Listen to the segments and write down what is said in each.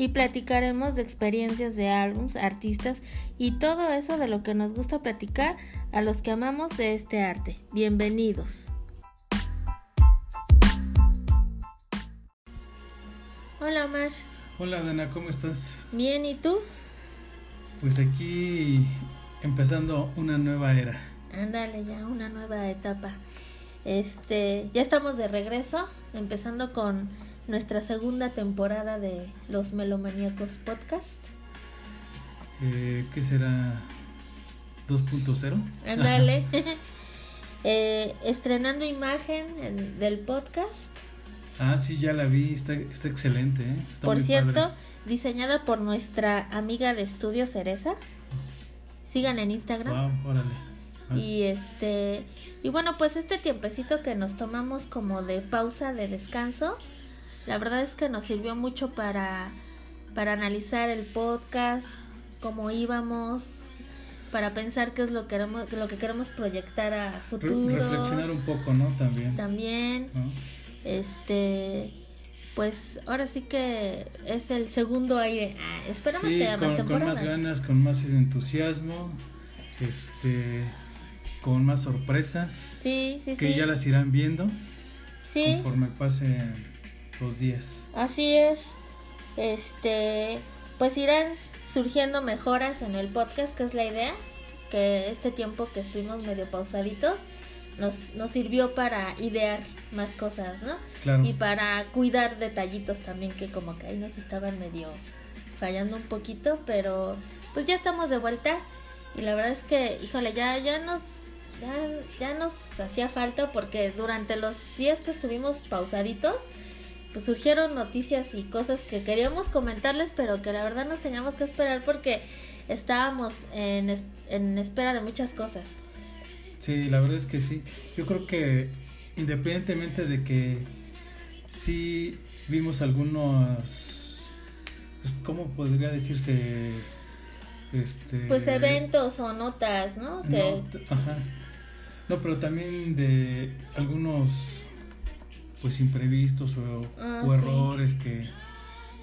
Y platicaremos de experiencias de álbums, artistas y todo eso de lo que nos gusta platicar a los que amamos de este arte. Bienvenidos. Hola Omar. Hola Dana, ¿cómo estás? Bien, ¿y tú? Pues aquí empezando una nueva era. Ándale, ya una nueva etapa. Este, ya estamos de regreso, empezando con nuestra segunda temporada de Los Melomaníacos Podcast. Eh, ¿Qué será? 2.0. Ándale. eh, estrenando imagen en- del podcast. Ah, sí, ya la vi, está, está excelente. ¿eh? Está Por muy cierto, padre. diseñada por nuestra amiga de estudio Cereza. Sigan en Instagram. Wow, órale. Ah, Y este, y bueno, pues este tiempecito que nos tomamos como de pausa, de descanso, la verdad es que nos sirvió mucho para, para analizar el podcast, cómo íbamos, para pensar qué es lo que queremos, lo que queremos proyectar a re- futuro. reflexionar un poco, ¿no? También. También, ¿no? este, pues ahora sí que es el segundo aire. Ah, esperamos Sí, que haya más con, con más ganas, con más entusiasmo, este, con más sorpresas, Sí, sí, que ya las irán viendo sí. conforme pasen los días. Así es. Este, pues irán surgiendo mejoras en el podcast, que es la idea, que este tiempo que estuvimos medio pausaditos nos, nos sirvió para idear más cosas, ¿no? Claro. Y para cuidar detallitos también que como que ahí nos estaban medio fallando un poquito, pero pues ya estamos de vuelta y la verdad es que, híjole, ya ya nos ya, ya nos hacía falta porque durante los días que estuvimos pausaditos pues surgieron noticias y cosas que queríamos comentarles, pero que la verdad nos teníamos que esperar porque estábamos en, es- en espera de muchas cosas. Sí, la verdad es que sí. Yo creo que independientemente de que sí vimos algunos, pues, ¿cómo podría decirse? Este, Pues eventos o notas, ¿no? Que, ajá. No, pero también de algunos pues imprevistos o, Ah, o sí. errores que,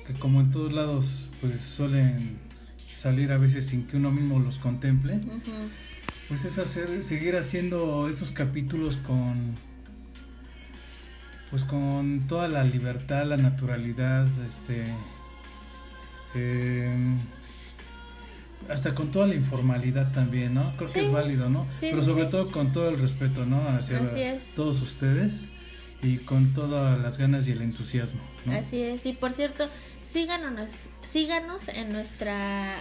que como en todos lados pues suelen salir a veces sin que uno mismo los contemple, pues es hacer seguir haciendo estos capítulos con pues con toda la libertad, la naturalidad, este em, hasta con toda la informalidad también, ¿no? Creo que es válido, ¿no? Sí, Pero sobre sí. todo con todo el respeto, ¿no? Hacia Así es. todos ustedes y con todas las ganas y el entusiasmo. Así es, y por cierto, síganos, síganos en nuestra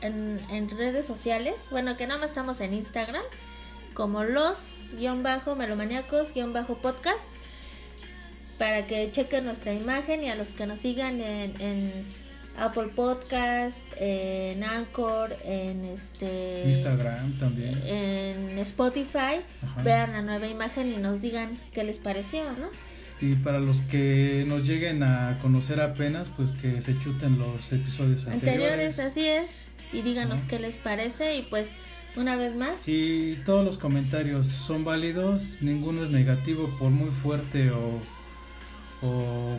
en, redes sociales, bueno que nada más estamos en Instagram, como los guion bajo melomaniacos guion bajo podcast, para que chequen nuestra imagen y a los que nos sigan en Apple Podcast, en Anchor, en este Instagram también. en Spotify, Ajá. vean la nueva imagen y nos digan qué les pareció, ¿no? Y para los que nos lleguen a conocer apenas, pues que se chuten los episodios anteriores, anteriores. así es, y díganos Ajá. qué les parece y pues una vez más, Y todos los comentarios son válidos, ninguno es negativo por muy fuerte o, o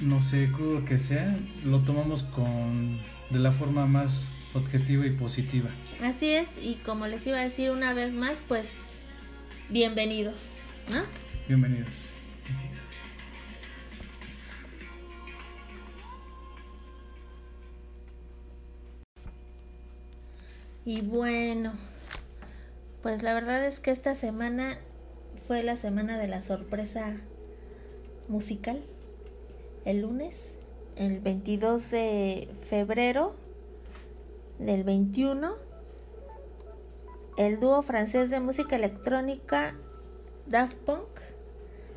no sé, crudo que sea, lo tomamos con de la forma más objetiva y positiva. así es, y como les iba a decir una vez más, pues bienvenidos, ¿no? Bienvenidos. Y bueno, pues la verdad es que esta semana fue la semana de la sorpresa musical. El lunes, el 22 de febrero del 21, el dúo francés de música electrónica Daft Punk,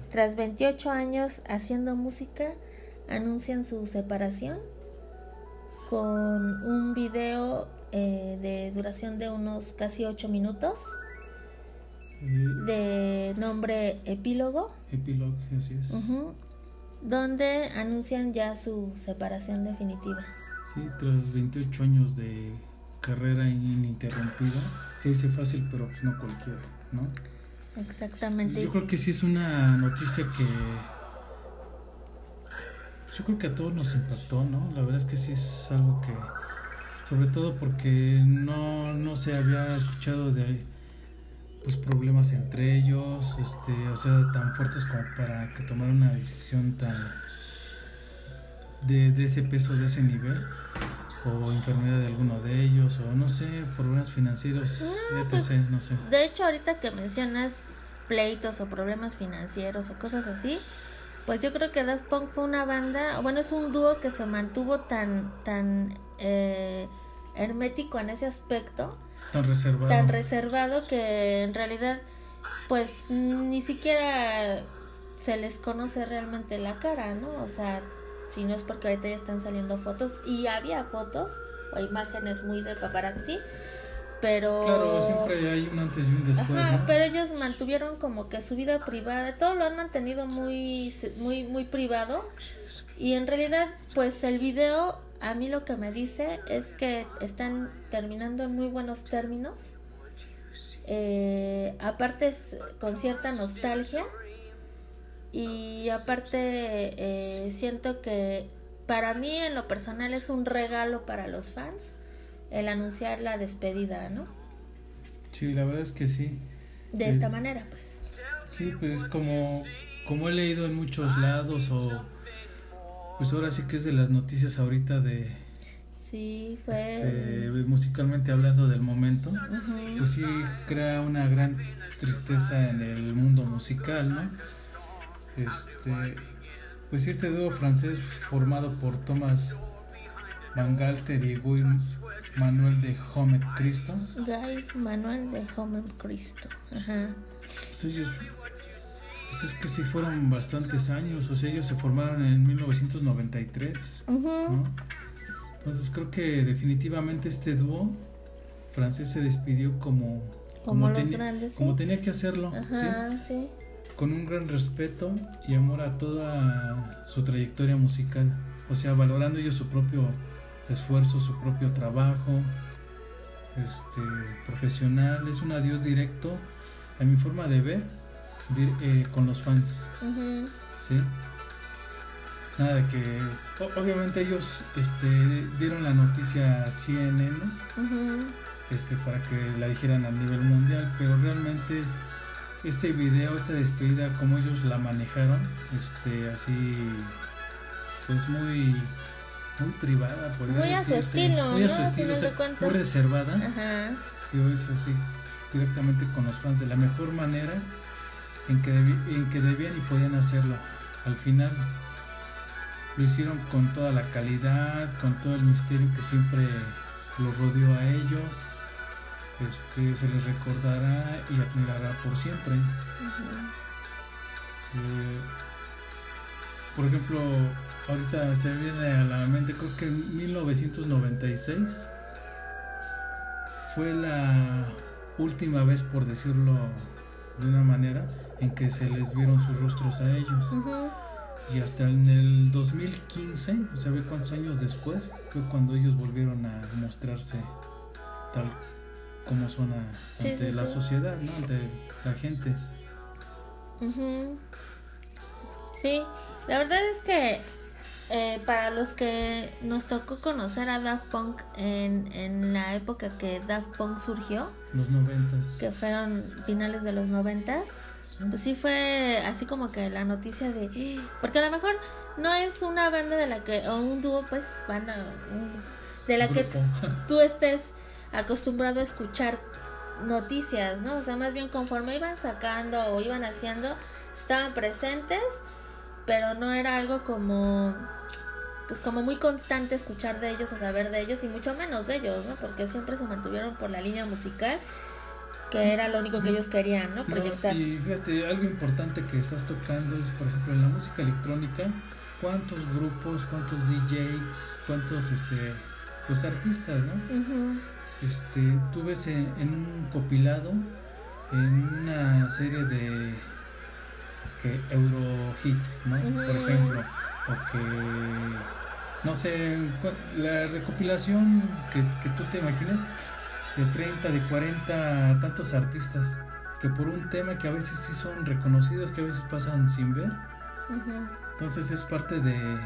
tras 28 años haciendo música, anuncian su separación con un video eh, de duración de unos casi 8 minutos de nombre Epílogo. Epílogo, así es. Donde anuncian ya su separación definitiva. Sí, tras 28 años de carrera ininterrumpida, se dice fácil, pero pues no cualquiera, ¿no? Exactamente. Yo creo que sí es una noticia que yo creo que a todos nos impactó, ¿no? La verdad es que sí es algo que, sobre todo porque no, no se había escuchado de pues problemas entre ellos, este, o sea, tan fuertes como para que tomaran una decisión tan de, de ese peso, de ese nivel, o enfermedad de alguno de ellos, o no sé, problemas financieros, ah, pues, no sé. De hecho, ahorita que mencionas pleitos o problemas financieros o cosas así, pues yo creo que Daft Punk fue una banda, bueno, es un dúo que se mantuvo tan, tan eh, hermético en ese aspecto. Tan reservado. Tan reservado que en realidad, pues ni siquiera se les conoce realmente la cara, ¿no? O sea, si no es porque ahorita ya están saliendo fotos, y había fotos o imágenes muy de paparazzi, pero... Claro, siempre hay un antes y un después. pero ellos mantuvieron como que su vida privada, todo lo han mantenido muy, muy, muy privado. Y en realidad, pues el video a mí lo que me dice es que están terminando en muy buenos términos. Eh, aparte es con cierta nostalgia. Y aparte eh, siento que para mí en lo personal es un regalo para los fans el anunciar la despedida, ¿no? Sí, la verdad es que sí. De esta eh, manera, pues. Sí, pues como, como he leído en muchos lados o pues ahora sí que es de las noticias ahorita de... Sí, fue... Este, musicalmente hablando del momento, pues sí crea una gran tristeza en el mundo musical, ¿no? Este, pues sí, este dúo francés formado por Thomas Van Galter y Guy Manuel de Homet Cristo. Guy Manuel de Homet Cristo. Ajá. Pues ellos, pues es que sí fueron bastantes años, o sea, ellos se formaron en 1993. Entonces creo que definitivamente este dúo francés se despidió como como, los grandes, como tenía que hacerlo, Ajá, ¿sí? con un gran respeto y amor a toda su trayectoria musical, o sea, valorando ellos su propio esfuerzo, su propio trabajo este, profesional. Es un adiós directo a mi forma de ver eh, con los fans. ¿Sí? Nada de que. Obviamente ellos este, dieron la noticia a CNN este, para que la dijeran a nivel mundial, pero realmente este video, esta despedida, como ellos la manejaron, este, así, pues muy muy privada, muy a su estilo, muy a su estilo, muy reservada. Ajá. eso sí, directamente con los fans de la mejor manera en que, en que debían y podían hacerlo. Al final lo hicieron con toda la calidad, con todo el misterio que siempre los rodeó a ellos. Este, se les recordará y admirará por siempre. Eh, por ejemplo, ahorita se viene a la mente, creo que en 1996 fue la última vez, por decirlo de una manera, en que se les vieron sus rostros a ellos. Y hasta en el 2015, o sea, cuántos años después, fue cuando ellos volvieron a mostrarse tal como son ante la sociedad, ¿no? ante la gente. Sí, la verdad es que eh, para los que nos tocó conocer a Daft Punk en, en la época que Daft Punk surgió, los noventas, que fueron finales de los noventas, sí fue así como que la noticia de, porque a lo mejor no es una banda de la que, o un dúo, pues banda, de la que tú estés acostumbrado a escuchar noticias, ¿no? O sea, más bien conforme iban sacando o iban haciendo, estaban presentes pero no era algo como pues como muy constante escuchar de ellos o saber de ellos y mucho menos de ellos, ¿no? Porque siempre se mantuvieron por la línea musical que era lo único que ellos querían, ¿no? Proyectar. y fíjate, algo importante que estás tocando es, por ejemplo, en la música electrónica, ¿cuántos grupos, cuántos DJs, cuántos este, pues artistas, ¿no? Este, tú ves en, en un compilado, en una serie de que Euro Hits, ¿no? Por ejemplo, o que no sé, la recopilación que, que tú te imagines de 30, de 40 tantos artistas que por un tema que a veces sí son reconocidos, que a veces pasan sin ver, entonces es parte de,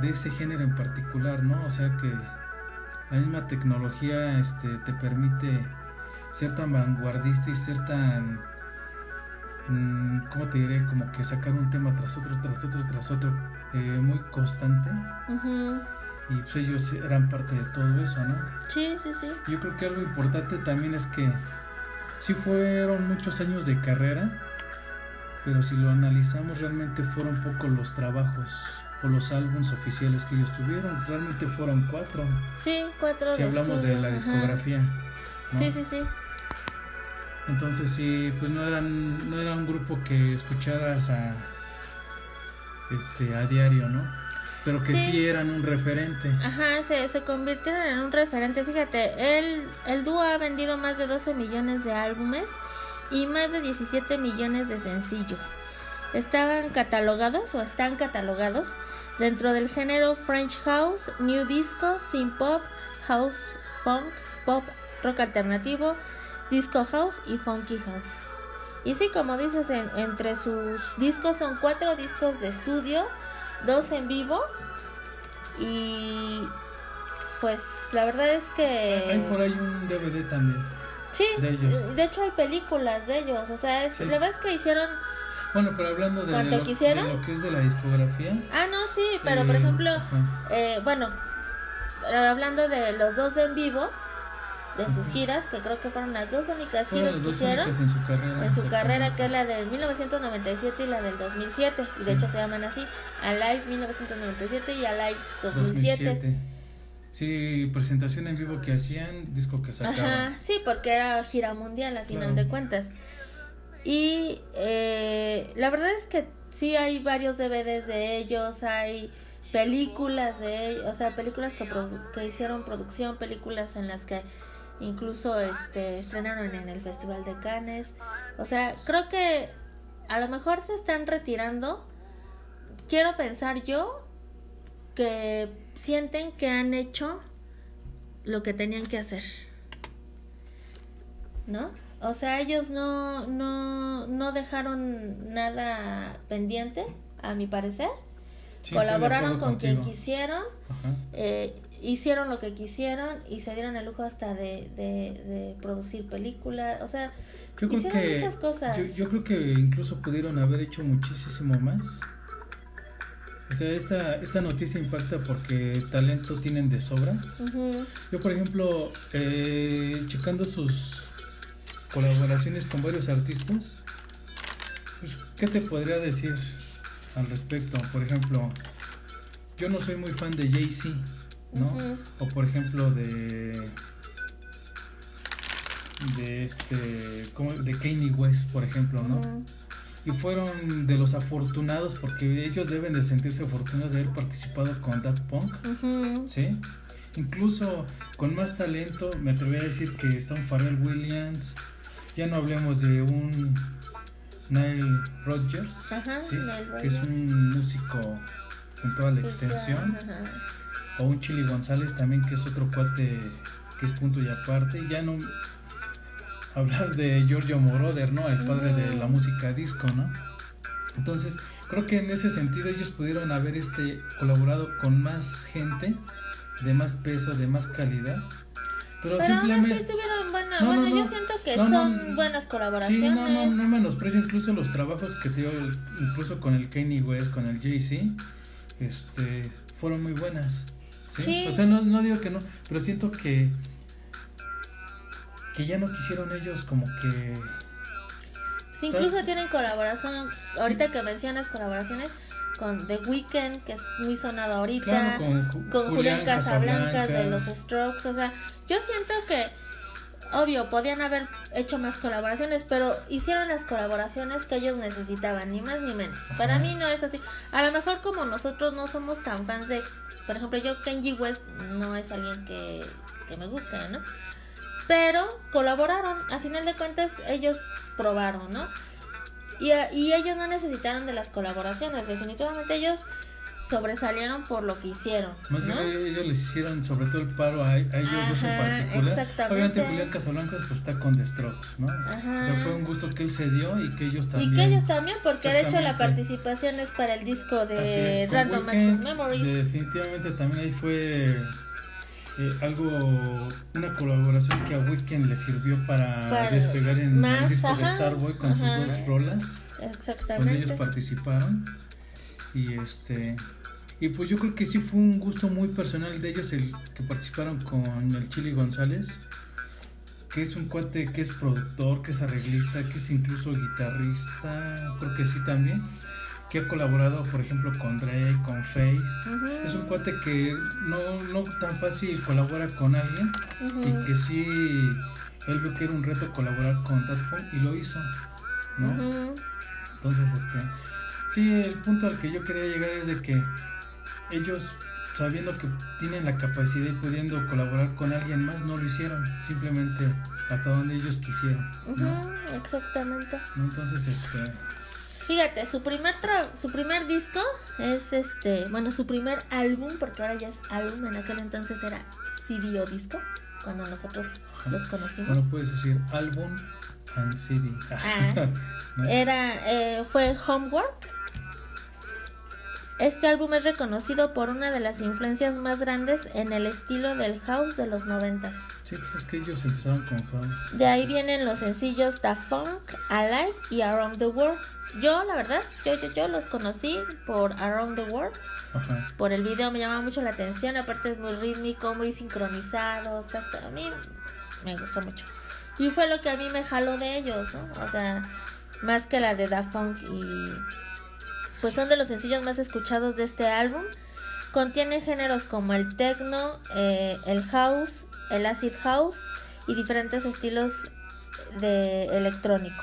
de ese género en particular, ¿no? O sea que la misma tecnología este, te permite ser tan vanguardista y ser tan, mm, ¿cómo te diré? Como que sacar un tema tras otro, tras otro, tras otro, eh, muy constante. Y pues ellos eran parte de todo eso, ¿no? Sí, sí, sí. Yo creo que algo importante también es que sí fueron muchos años de carrera, pero si lo analizamos realmente fueron pocos los trabajos o los álbums oficiales que ellos tuvieron, realmente fueron cuatro, Sí, cuatro si de hablamos de la ajá. discografía. ¿no? Sí, sí, sí. Entonces sí, pues no eran, no era un grupo que escucharas a este a diario, ¿no? Pero que sí, Sí. eran un referente. Ajá, se, se convirtieron en un referente. Fíjate, el, el dúo ha vendido más de 12 millones de álbumes y más de 17 millones de sencillos. Estaban catalogados o están catalogados dentro del género French House, New Disco, Synth Pop, House, Funk, Pop, Rock Alternativo, Disco House y Funky House. Y sí, como dices, en- entre sus discos son cuatro discos de estudio, dos en vivo y pues la verdad es que Hay por ahí un DVD también. sí, de ellos. de hecho hay películas de ellos, o sea, es, Sí. la verdad es que hicieron Bueno, pero hablando de, de lo que es de la discografía. Ah, no, sí, pero por eh, ejemplo, ajá. eh, bueno, hablando de los dos de en vivo, de sus giras, que creo que fueron las dos únicas giras que hicieron en su carrera. en su carrera, que es la del 1997 y la del 2007, y de Sí. hecho se llaman así, Alive 1997 y Alive 2007. 2007. Sí, presentación en vivo que hacían, disco que sacaban. Ajá, sí, porque era gira mundial a final Claro. de cuentas. Y eh, la verdad es que sí hay varios DVDs de ellos, hay películas de ellos, o sea, películas que, que hicieron producción, películas en las que incluso este estrenaron en el Festival de Cannes. O sea, creo que a lo mejor se están retirando. Quiero pensar yo que sienten que han hecho lo que tenían que hacer. ¿No? O sea, ellos no, no, no dejaron nada pendiente, a mi parecer. Sí, Colaboraron con quien quisieron, eh, hicieron lo que quisieron y se dieron el lujo hasta de, de, de producir películas. O sea, Yo creo hicieron que muchas cosas. Yo, yo creo que incluso pudieron haber hecho muchísimo más. O sea, esta, esta noticia impacta porque talento tienen de sobra. Yo, por ejemplo, eh, checando sus colaboraciones con varios artistas, pues, ¿qué te podría decir al respecto? Por ejemplo, yo no soy muy fan de Jay-Z, ¿no? O por ejemplo de de este como de Kanye West, por ejemplo, ¿no? Y fueron de los afortunados porque ellos deben de sentirse afortunados de haber participado con Daft Punk. ¿sí? Incluso con más talento, me atrevería a decir que está un Pharrell Williams, ya no hablemos de un Nile Rodgers, ¿sí? Que es un músico en toda la Sí, extensión. O un Chili González también, que es otro cuate que es punto y aparte, ya no hablar de Giorgio Moroder, ¿no? El padre de la música disco, ¿no? Entonces, creo que en ese sentido ellos pudieron haber este colaborado con más gente de más peso, de más calidad. Pero, Pero aún así simplemente tuvieron buena, No, no, bueno, yo no. siento que son buenas Sí, colaboraciones. no, no, no menosprecio incluso los trabajos que te digo, incluso con el Kanye West, con el Jay-Z, este, fueron muy buenas. ¿Sí? Sí. O sea, no, no digo que no, pero siento que que ya no quisieron ellos como que incluso tienen colaboración, ahorita que mencionas colaboraciones con The Weeknd, que es muy sonado ahorita, claro con, Ju- con Julián Casablancas de los Strokes, o sea, yo siento que, obvio, podían haber hecho más colaboraciones, pero hicieron las colaboraciones que ellos necesitaban, ni más ni menos. Para mí no es así. A lo mejor como nosotros no somos tan fans de por ejemplo, yo Kenji West no es alguien que, que me guste, ¿no? Pero colaboraron, a final de cuentas ellos probaron, ¿no? Y, y ellos no necesitaron de las colaboraciones, definitivamente ellos sobresalieron por lo que hicieron. Más ¿no? bien ellos les hicieron sobre todo el paro a, a ellos dos en Ajá, particular. exactamente. Obviamente Julián Casablancas pues está con The Strokes, ¿no? Ajá. O sea, fue un gusto que él se dio y que ellos también. Y que ellos también, porque de hecho la participación es para el disco de es, Random Access Memories. Definitivamente también ahí fue eh, algo, una colaboración que a Weekend le sirvió para, Para despegar en más, el disco ajá, de Starboy con ajá. sus dos rolas, donde Exactamente. ellos participaron. Y este. Y pues yo creo que sí fue un gusto muy personal de ellos el que participaron con el Chili González, que es un cuate que es productor, que es arreglista, que es incluso guitarrista, creo que sí también, que ha colaborado por ejemplo con Drake, con Face. Es un cuate que no, no tan fácil colabora con alguien y que sí, él vio que era un reto colaborar con Daft Punk y lo hizo, ¿no? Entonces, este, sí, el punto al que yo quería llegar es de que ellos, sabiendo que tienen la capacidad y pudiendo colaborar con alguien más, no lo hicieron, simplemente hasta donde ellos quisieron, ¿no? Exactamente. Entonces, este, Fíjate, su primer tra- su primer disco es este, bueno, su primer álbum, porque ahora ya es álbum, en aquel entonces era CD o disco, cuando nosotros Ajá. los conocimos. bueno, puedes decir álbum and CD. Ah. ¿no? Era, eh, fue Homework. Este álbum es reconocido por una de las influencias más grandes en el estilo del house de los noventas. Sí, pues es que ellos empezaron con House. De ahí vienen los sencillos The Funk, Alive y Around the World. Yo, la verdad, yo, yo, yo los conocí por Around the World. Ajá. Por el video me llama mucho la atención. Aparte es muy rítmico, muy sincronizado. O sea, hasta a mí me gustó mucho. Y fue lo que a mí me jaló de ellos, ¿no? O sea, más que la de Da Funk y... Pues son de los sencillos más escuchados de este álbum. Contiene géneros como el techno, eh, el house, el acid house y diferentes estilos de electrónico.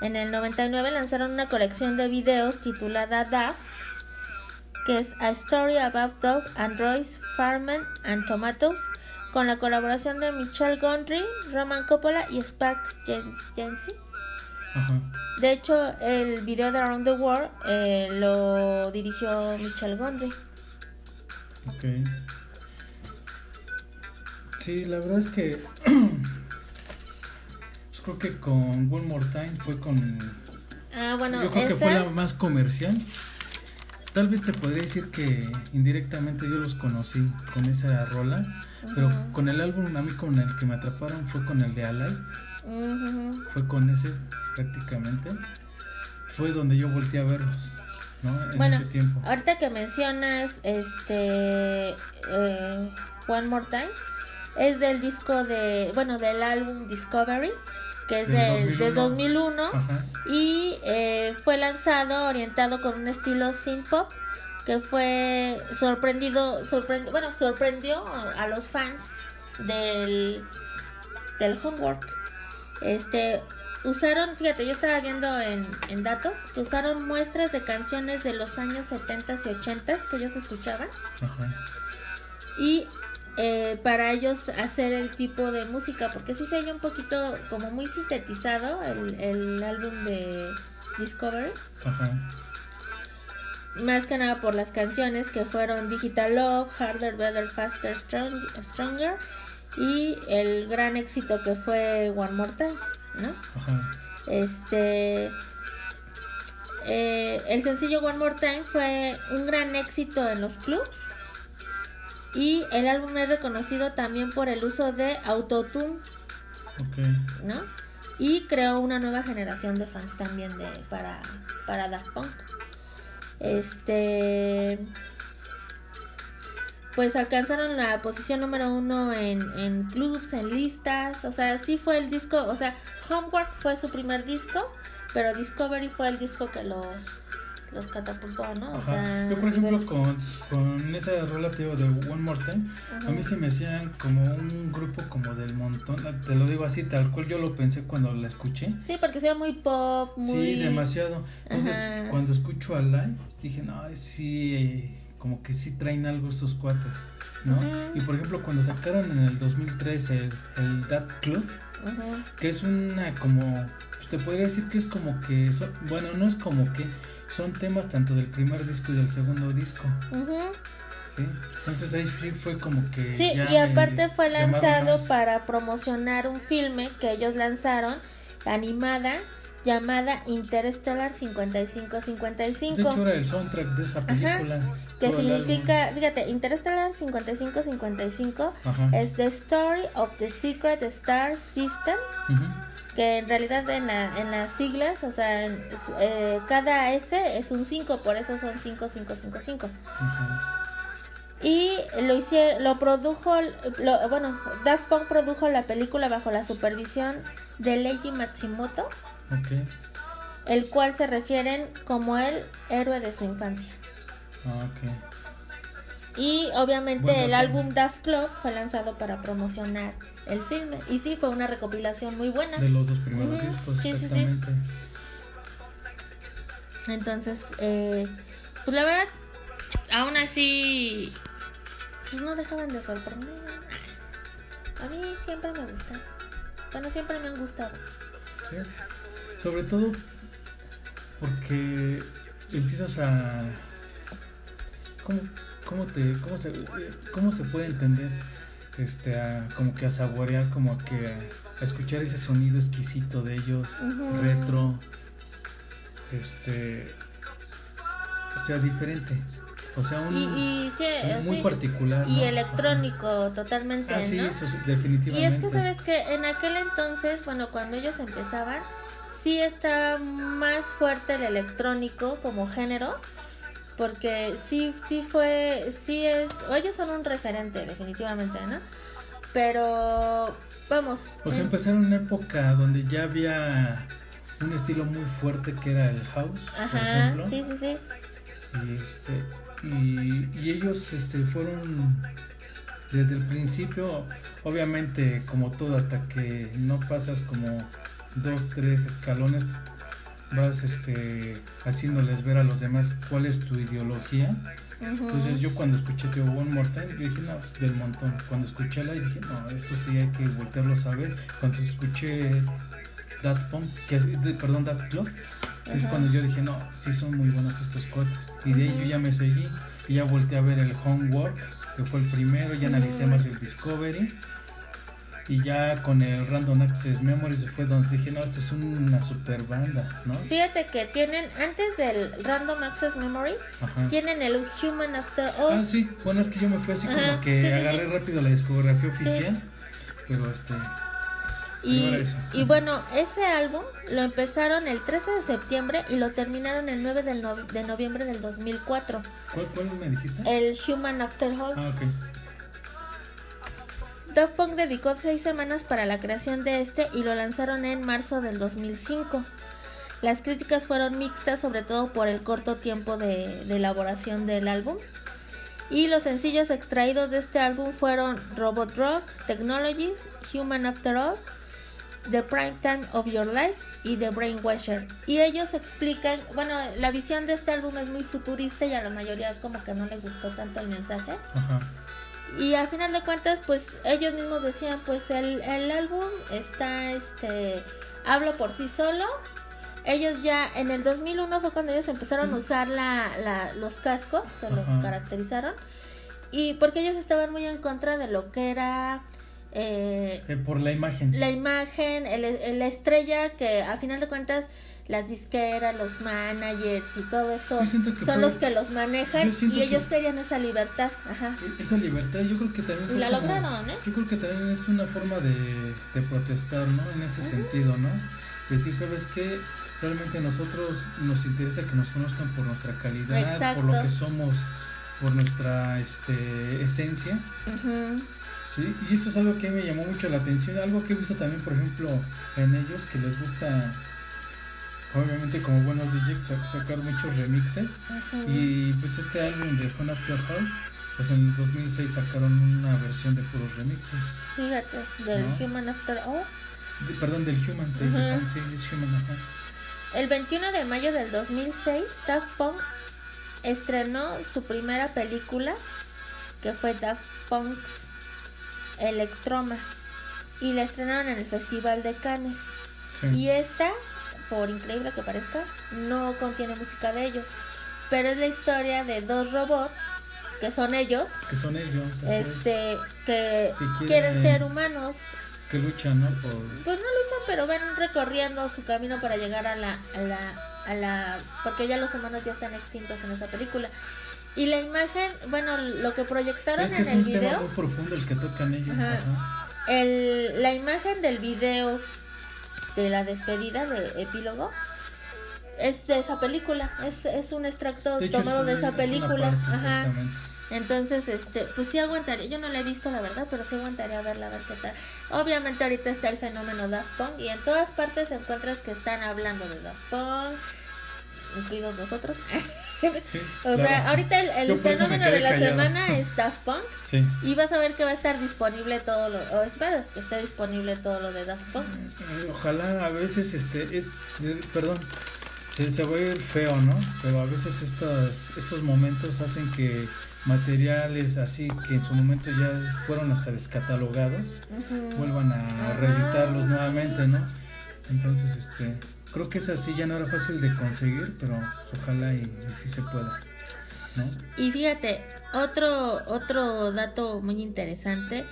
En el 99 lanzaron una colección de videos titulada Daft, que es A Story About Dog, Androids, Farman and Tomatoes, con la colaboración de Michelle Gondry, Roman Coppola y Spike Jensi. Ajá. De hecho, el video de Around the World eh, lo dirigió Michelle Gondry. Ok. Sí, la verdad es que yo creo que con One More Time fue con Ah, bueno, yo creo que esa- fue la más comercial. Tal vez te podría decir que indirectamente yo los conocí con esa rola, pero con el álbum a mí con el que me atraparon fue con el de Alive, Fue con ese prácticamente. Fue donde yo volteé a verlos, ¿no? En Bueno, ese tiempo. Ahorita que mencionas este eh, One More Time, es del disco de, bueno, del álbum Discovery, que es Del del, de 2001 Ajá. y eh, fue lanzado orientado con un estilo synth pop que fue sorprendido, sorprendi- bueno, sorprendió a los fans del del homework. Este usaron, fíjate, yo estaba viendo en, en datos que usaron muestras de canciones de los años 70 y 80 que ellos escuchaban Ajá. y eh, para ellos hacer el tipo de música, porque sí se oye un poquito como muy sintetizado el, el álbum de Discovery, Ajá. más que nada por las canciones que fueron Digital Love, Harder, Better, Faster, Strong- Stronger y el gran éxito que fue One More Time, ¿no? Ajá. Este. eh, el sencillo One More Time fue un gran éxito en los clubs. Y el álbum es reconocido también por el uso de Autotune, Ok. ¿no? Y creó una nueva generación de fans también de, para, para Daft Punk. Este. Pues alcanzaron la posición número uno en, en clubs, en listas. O sea, sí fue el disco. O sea, Homework fue su primer disco. Pero Discovery fue el disco que los, los catapultó, ¿no? O Ajá. sea, Yo, por ejemplo, con, con esa rola digo, de One More Time, Ajá. a mí se me hacían como un grupo como del montón. Te lo digo así, tal cual yo lo pensé cuando la escuché. Sí, porque sea muy pop, muy. Sí, demasiado. Entonces, Ajá. cuando escucho a Live, dije, no, sí, como que sí traen algo estos cuates, ¿no? Y por ejemplo, cuando sacaron en el 2003 el, el Dat Club, que es una como, pues te podría decir que es como que, son- bueno, no es como que, son temas tanto del primer disco y del segundo disco, Ujú. ¿sí? Entonces ahí fue como que... Sí, ya y me aparte fue lanzado para promocionar un filme que ellos lanzaron, animada, llamada Interstellar De hecho 5555. era el soundtrack de esa película. Que todo el significa, fíjate, Interstellar 5555 álbum. Ajá. es The Story of the Secret Star System, que en realidad en, la- en las siglas, o sea, en- eh, cada S es un 5, por eso son 5555. Ajá. Y lo hicieron, lo produjo, lo- bueno, Daft Punk produjo la película bajo la supervisión de Leiji Matsumoto, El cual se refieren como el héroe de su infancia. Ah, ok. Y obviamente el álbum Daft Club fue lanzado para promocionar el filme. Y sí, fue una recopilación muy buena. De los dos primeros discos, sí, sí, sí. Entonces, eh, pues la verdad, aún así, pues no dejaban de sorprender. A mí siempre me gustan. Bueno, siempre me han gustado. Sí. Sobre todo porque empiezas a. ¿Cómo, cómo, te, cómo, se, ¿Cómo se puede entender? Este, a, como que a saborear, como que a, escuchar ese sonido exquisito de ellos, retro, este, o sea, diferente, o sea, un, Y, y sí, un muy sí, particular. y ¿no? electrónico totalmente, Ah, sí, ¿no? eso definitivamente. Y es que sabes que en aquel entonces, bueno, cuando ellos empezaban, sí estaba más fuerte el electrónico como género, porque sí, sí fue, sí es, o ellos son un referente definitivamente, ¿no? Pero vamos, en- empezaron una época donde ya había un estilo muy fuerte que era el house, por ajá, ejemplo. sí, sí, sí, Y, este, y, y ellos este, fueron desde el principio, obviamente como todo, hasta que no pasas como dos, tres escalones, vas este, haciéndoles ver a los demás cuál es tu ideología. Entonces yo cuando escuché Teo One More Time dije, no, pues del montón. Cuando escuché la dije, no, esto sí hay que voltearlo a ver. Cuando escuché Dat Punk, que es, perdón, Dat Club, es Ajá. cuando yo dije, no, sí son muy buenos estos cuates. Y de ahí yo ya me seguí y ya volteé a ver el Homework, que fue el primero, ya analicé más el Discovery. Y ya con el Random Access Memories fue donde dije, no, esta es una super banda, ¿no? Fíjate que tienen, antes del Random Access Memory, Ajá. tienen el Human After All. Ah, sí, bueno, es que yo me fui así como Ajá, que sí, sí, agarré sí. rápido la discografía oficial, pero este, Y, y bueno, ese álbum lo empezaron el 13 de septiembre y lo terminaron el 9 del no- de noviembre del 2004. ¿cuál, cuál me dijiste? El Human After All. Ah, ok. Daft Punk dedicó seis semanas para la creación de este y lo lanzaron en marzo del 2005. Las críticas fueron mixtas, sobre todo por el corto tiempo de, elaboración del álbum. Y los sencillos extraídos de este álbum fueron Robot Rock, Technologies, Human After All, The Prime Time of Your Life y The Brainwasher. Y ellos explican, bueno, la visión de este álbum es muy futurista y a la mayoría como que no les gustó tanto el mensaje. Ajá. Y al final de cuentas, pues ellos mismos decían, pues el, el álbum está, este, hablo por sí solo. Ellos ya, en el 2001 fue cuando ellos empezaron a usar la, la- los cascos que los Ajá. caracterizaron. Y porque ellos estaban muy en contra de lo que era eh, Eh, por la imagen. la imagen, el- el- la estrella, que a final de cuentas las disqueras, los managers y todo esto son fue- los que los manejan y ellos que- querían esa libertad. Ajá. Esa libertad yo creo que también Y fue la como- lograron, ¿eh? Yo creo que también es una forma de, de protestar, ¿no? En ese sentido, ¿no? Decir, ¿sabes qué? Realmente nosotros nos interesa que nos conozcan por nuestra calidad, por lo que somos, por nuestra este, esencia. Ujú. Sí, y eso es algo que me llamó mucho la atención, algo que he visto también, por ejemplo, en ellos, que les gusta, obviamente como buenos DJs, sa- sacar muchos remixes. Y pues este álbum de Fun After All, pues en el 2006 sacaron una versión de puros remixes. Fíjate, del ¿No? Human After All. De- perdón, del Human, Ujú. ah, sí, es Human, ajá. El 21 de mayo del 2006, Daft Punk estrenó su primera película, que fue Daft Punk's Electroma, y la estrenaron en el Festival de Cannes. Sí. Y esta, por increíble que parezca, no contiene música de ellos, pero es la historia de dos robots que son ellos, Que son ellos. es, este, que Que quieren quieren- ser humanos. Que luchan, ¿no? Por... Pues no luchan, pero van recorriendo su camino para llegar a la, a la, a la, porque ya los humanos ya están extintos en esa película. Y la imagen, bueno, lo que proyectaron Es que en es el un tema video, muy profundo el que tocan ellos. Ajá. Ajá. el, la imagen del video de la despedida de epílogo es de esa película, es, es un extracto De hecho, tomado es de esa es película. parte, Ajá. Entonces, este, pues sí aguantaría, yo no la he visto la verdad, pero sí aguantaría verla a ver qué tal. Obviamente ahorita está el fenómeno Daft Punk y en todas partes encuentras que están hablando de Daft Punk, incluidos nosotros. Sí, o sea, claro. ahorita el, fenómeno de la callado. semana es Daft Punk Sí. y vas a ver que va a estar disponible todo lo, o espero que esté disponible todo lo de Daft Punk. Eh, Ojalá a veces, este, es, perdón, se, se va a ir feo, ¿no? Pero a veces estos, estos momentos hacen que materiales así que en su momento ya fueron hasta descatalogados vuelvan a Ajá. reeditarlos nuevamente, ¿no? Entonces, este, creo que esa sí ya no era fácil de conseguir, pero ojalá y, y sí se pueda. Y fíjate, otro, otro dato muy interesante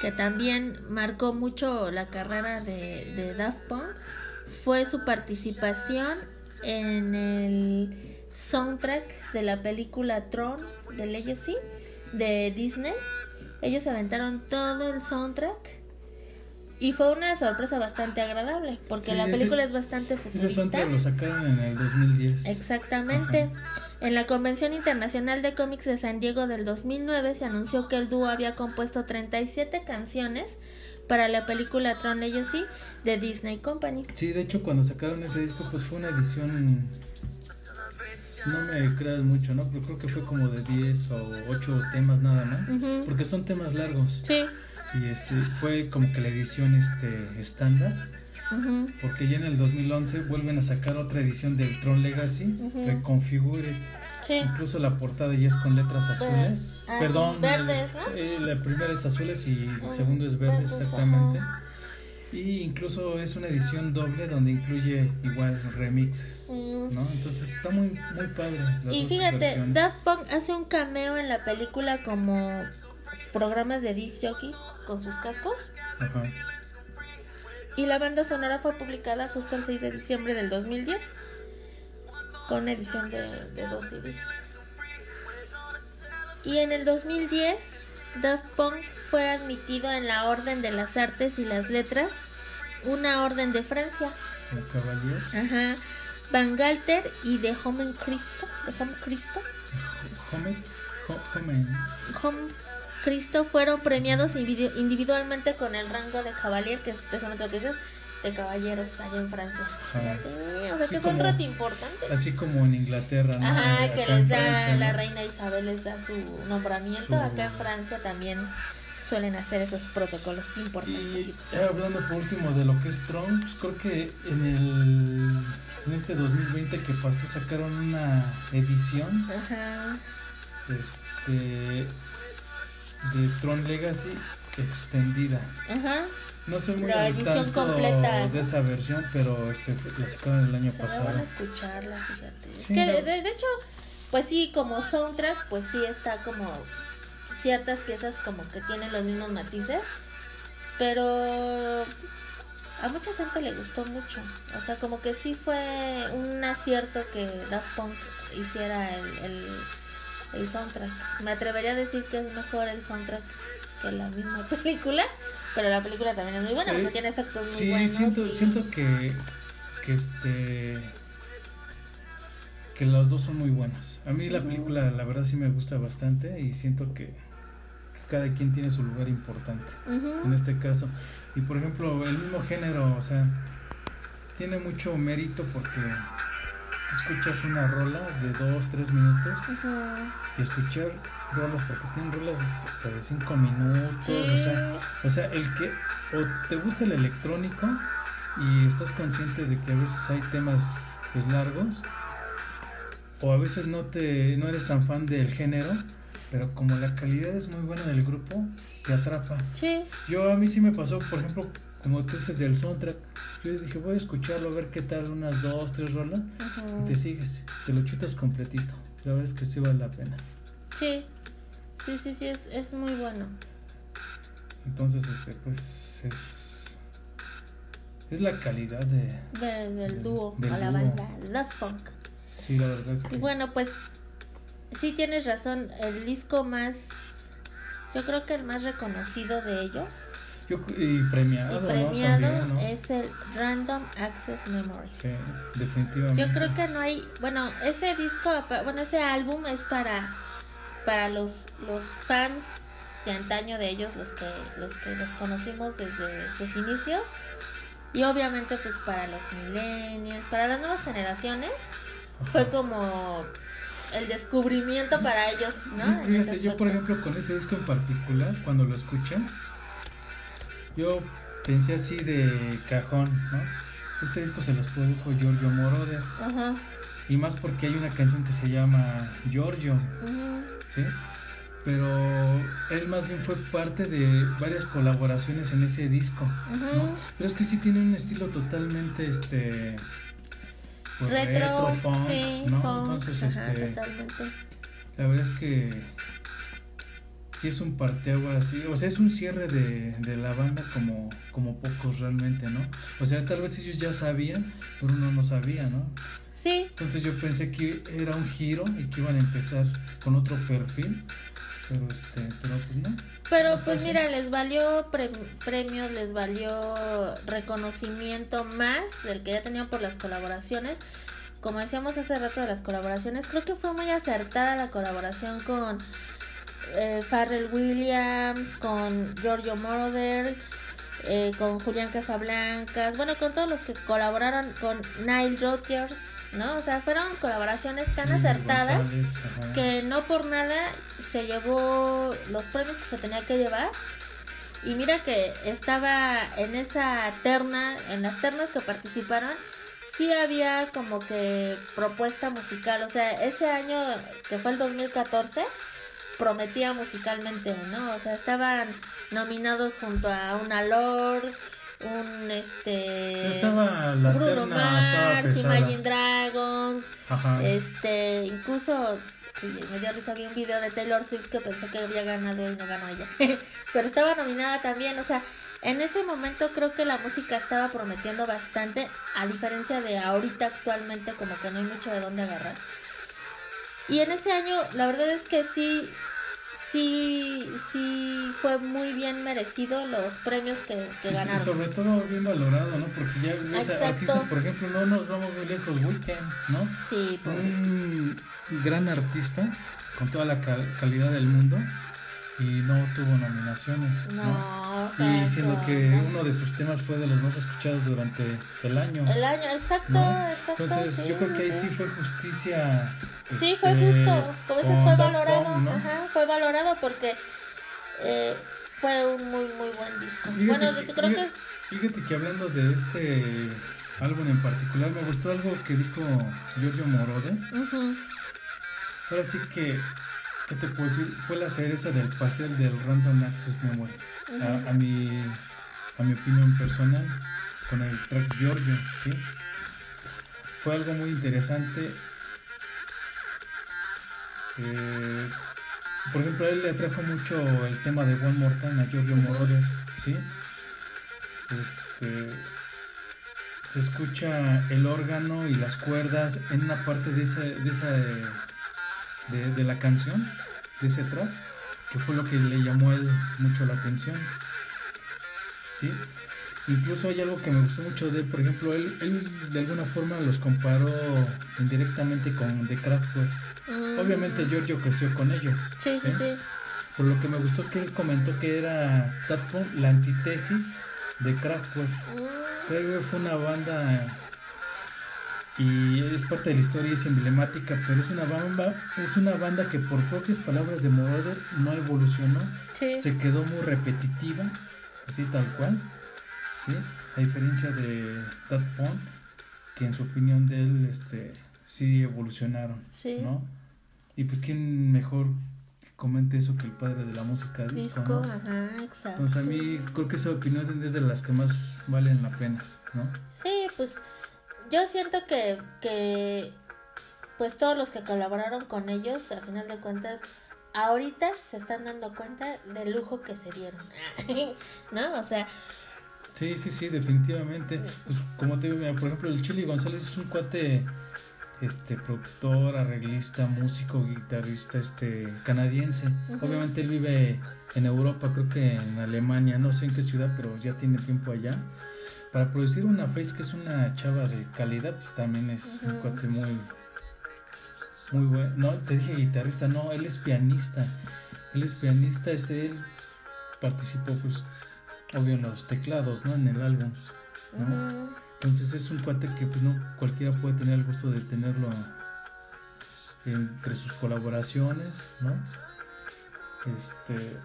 que también marcó mucho la carrera de, de Daft Punk fue su participación en el soundtrack de la película Tron de Legacy de Disney. Ellos aventaron todo el soundtrack y fue una sorpresa bastante agradable porque Sí, la ese- película es bastante Ese futurista. lo sacaron en el 2010. Exactamente. En la Convención Internacional de Cómics de San Diego del 2009 se anunció que el dúo había compuesto 37 canciones para la película Tron Legacy de Disney Company. Sí, de hecho cuando sacaron ese disco pues fue una edición no me creas mucho, ¿no? Pero creo que fue como de 10 o 8 temas nada más, Ujú. porque son temas largos Sí. Y este fue como que la edición este estándar, porque ya en el 2011 vuelven a sacar otra edición del Tron Legacy. Reconfigure. Sí. Incluso la portada ya es con letras azules. Ah, Perdón, verdes, ¿no? eh, la primera es azules y el segundo es verde, verdes, exactamente. Y incluso es una edición doble donde incluye igual remixes, Mm. ¿no? Entonces está muy muy padre. Y fíjate. Daft Punk hace un cameo en la película como programas de disc jockey con sus cascos. Ajá. Y la banda sonora fue publicada justo el 6 de diciembre del 2010 con edición de, de dos CDs. Y en el 2010 Daft Punk fue admitido en la Orden de las Artes y las Letras, una orden de Francia. Como caballero. Ajá. Van Galter y de Homen Cristo, de Home Cristo, Home, Ho- Home, Home Cristo fueron premiados individu- individualmente con el rango de Cavalier, que es precisamente lo que dices, de caballeros allá en Francia. O sea Sí, que es un reto importante. así como en Inglaterra, ¿no? Ajá, Eh, que les da Francia, ¿no? la reina Isabel les da su nombramiento. Su- Acá en Francia también suelen hacer esos protocolos importantes. Y ya hablando por último de lo que es Tron, pues creo que en el en este 2020 que pasó sacaron una edición Ajá. este de Tron Legacy extendida. Ajá. No sé muy La edición tanto completa, de esa versión, pero este la sacaron el año Se van a pasado. escucharla, fíjate. Es que no. de, de hecho, pues sí, como soundtrack, pues sí está como ciertas piezas como que tienen los mismos matices, pero a mucha gente le gustó mucho. O sea, como que sí fue un acierto que Daft Punk hiciera el, el, el soundtrack. Me atrevería a decir que es mejor el soundtrack que la misma película, pero la película también es muy buena porque tiene efectos muy Sí, buenos. siento, y- siento que, que este que las dos son muy buenas. A mí la película la verdad sí me gusta bastante y siento que, que cada quien tiene su lugar importante en este caso. Y por ejemplo, el mismo género, o sea, tiene mucho mérito porque escuchas una rola de dos, tres minutos Ujú. y escuchar rolas porque tienen rolas hasta de cinco minutos, Sí. o sea, o sea, el que o te gusta el electrónico y estás consciente de que a veces hay temas pues largos, o a veces no te no eres tan fan del género, pero como la calidad es muy buena del grupo, te atrapa. Sí. Yo a mí sí me pasó, por ejemplo, como tú dices del soundtrack, yo dije, voy a escucharlo, a ver qué tal, unas dos, tres rolas, y te sigues, te lo chutas completito. La verdad es que sí vale la pena. Sí. Sí, sí, sí, es, es muy bueno. Entonces, este, pues es es la calidad de De- del dúo, a la banda Lost Funk. sí, la verdad es que bueno, pues sí tienes razón, el disco más, yo creo que el más reconocido de ellos yo y premiado, y ¿no? premiado También, ¿no? es el Random Access Memory. Sí, definitivamente. Yo creo que no hay, bueno, ese disco, bueno, ese álbum es para para los los fans de antaño de ellos, los que los que los conocimos desde sus inicios y obviamente pues para los millennials, para las nuevas generaciones Ajá. fue como el descubrimiento para ellos, ¿no? Fíjate, yo por ejemplo con ese disco en particular, cuando lo escuché, yo pensé así de cajón, ¿no? Este disco se los produjo Giorgio Moroder Ajá. y más porque hay una canción que se llama Giorgio, ujú, ¿sí? Pero él más bien fue parte de varias colaboraciones en ese disco, ¿no? ujú. Pero es que sí tiene un estilo totalmente, este... pues, Retro, funk, sí, ¿no? funk, Entonces, ajá, este... totalmente. La verdad es que sí es un parteaguas así, o sea, es un cierre de, de la banda como, como pocos realmente, ¿no? O sea, tal vez ellos ya sabían, pero uno no sabía, ¿no? Sí, Entonces yo pensé que era un giro y que iban a empezar con otro perfil, pero este, pero pues no. Pero No pues mira, les valió pre- premios, les valió reconocimiento más del que ya tenían por las colaboraciones. Como decíamos hace rato de las colaboraciones, creo que fue muy acertada la colaboración con eh, Pharrell Williams, con Giorgio Moroder, eh, con Julián Casablancas, bueno, con todos los que colaboraron con Nile Rodgers, ¿no? O sea, fueron colaboraciones tan Sí, acertadas González, que no por nada se llevó los premios que se tenía que llevar. Y mira que estaba en esa terna, en las ternas que participaron, sí había como que propuesta musical. O sea, ese año que fue el 2014 prometía musicalmente, ¿no? O sea, estaban nominados junto a una Lord, un este Estaba la Bruno Mars. Imagine Dragons, Ajá. este, incluso me dio risa, vi un video de Taylor Swift que pensé que había ganado y no ganó ella. Pero estaba nominada también, o sea, en ese momento creo que la música estaba prometiendo bastante, a diferencia de ahorita actualmente, como que no hay mucho de dónde agarrar. Y en ese año, la verdad es que sí, sí, sí fue muy bien merecido los premios que, que Y- y ganaron. sobre todo bien valorado, ¿no? Porque ya ves a Exacto. artistas, por ejemplo, no nos vamos muy lejos, Weekend, ¿no? Sí, pues. un gran artista con toda la cal- calidad del mundo y no tuvo nominaciones. ¿no? No, o sea, Y siendo que no. uno de sus temas fue de los más escuchados durante el año. El año, exacto, ¿no? exacto. Entonces sí, yo creo que ahí sí. fue justicia. Sí, este, fue justo. Como dices, fue valorado. Ajá, fue valorado porque eh, fue un muy, muy buen disco. Fíjate bueno, que- yo creo que fíjate- es. Fíjate que hablando de este álbum en particular, me gustó algo que dijo Giorgio Moroder. ujú, Ahora sí que, ¿qué te puedo decir? Fue la cereza del pastel del Random Access Memory. A, a mi, a mi opinión personal, con el track Giorgio, ¿sí? Fue algo muy interesante. Eh, por ejemplo, a él le atrajo mucho el tema de One More Time a Giorgio Ujú. Moroder, ¿sí? Este, se escucha el órgano y las cuerdas en una parte de esa, de, esa de, de la canción, de ese track, que fue lo que le llamó a él mucho la atención. ¿Sí? Incluso hay algo que me gustó mucho de él, por ejemplo, él, él de alguna forma los comparó indirectamente con The Kraftwerk. mm, Obviamente Giorgio creció con ellos. Sí, sí, sí. Por lo que me gustó que él comentó que era Punk la antítesis de Kraftwerk. Mm, Kraftwerk fue una banda y es parte de la historia, es emblemática, pero es una banda, es una banda que por propias palabras de Moroder no evolucionó, sí. se quedó muy repetitiva, así tal cual, ¿sí? A diferencia de Daft Punk, que en su opinión de él este, sí evolucionaron, Sí. ¿no? Y pues quién mejor comente eso que el padre de la música disco, Disco, ¿no? ajá, exacto. Entonces a mí creo que esa opinión es de las que más valen la pena, ¿no? Sí, pues yo siento que, que pues todos los que colaboraron con ellos, a final de cuentas, ahorita se están dando cuenta del lujo que se dieron. ¿No? O sea, Sí, sí, sí, definitivamente. Pues como te digo, mira, por ejemplo, el Chili González es un cuate este productor, arreglista, músico, guitarrista este canadiense. Obviamente él vive en Europa, creo que en Alemania, no sé en qué ciudad, pero ya tiene tiempo allá. Para producir una Face que es una chava de calidad, pues también es un cuate muy muy bueno. No, te dije guitarrista, no, él es pianista. Él es pianista, este él participó pues obvio en los teclados, ¿no? En el álbum. ¿no? Entonces es un cuate que pues no cualquiera puede tener el gusto de tenerlo entre sus colaboraciones, ¿no? Este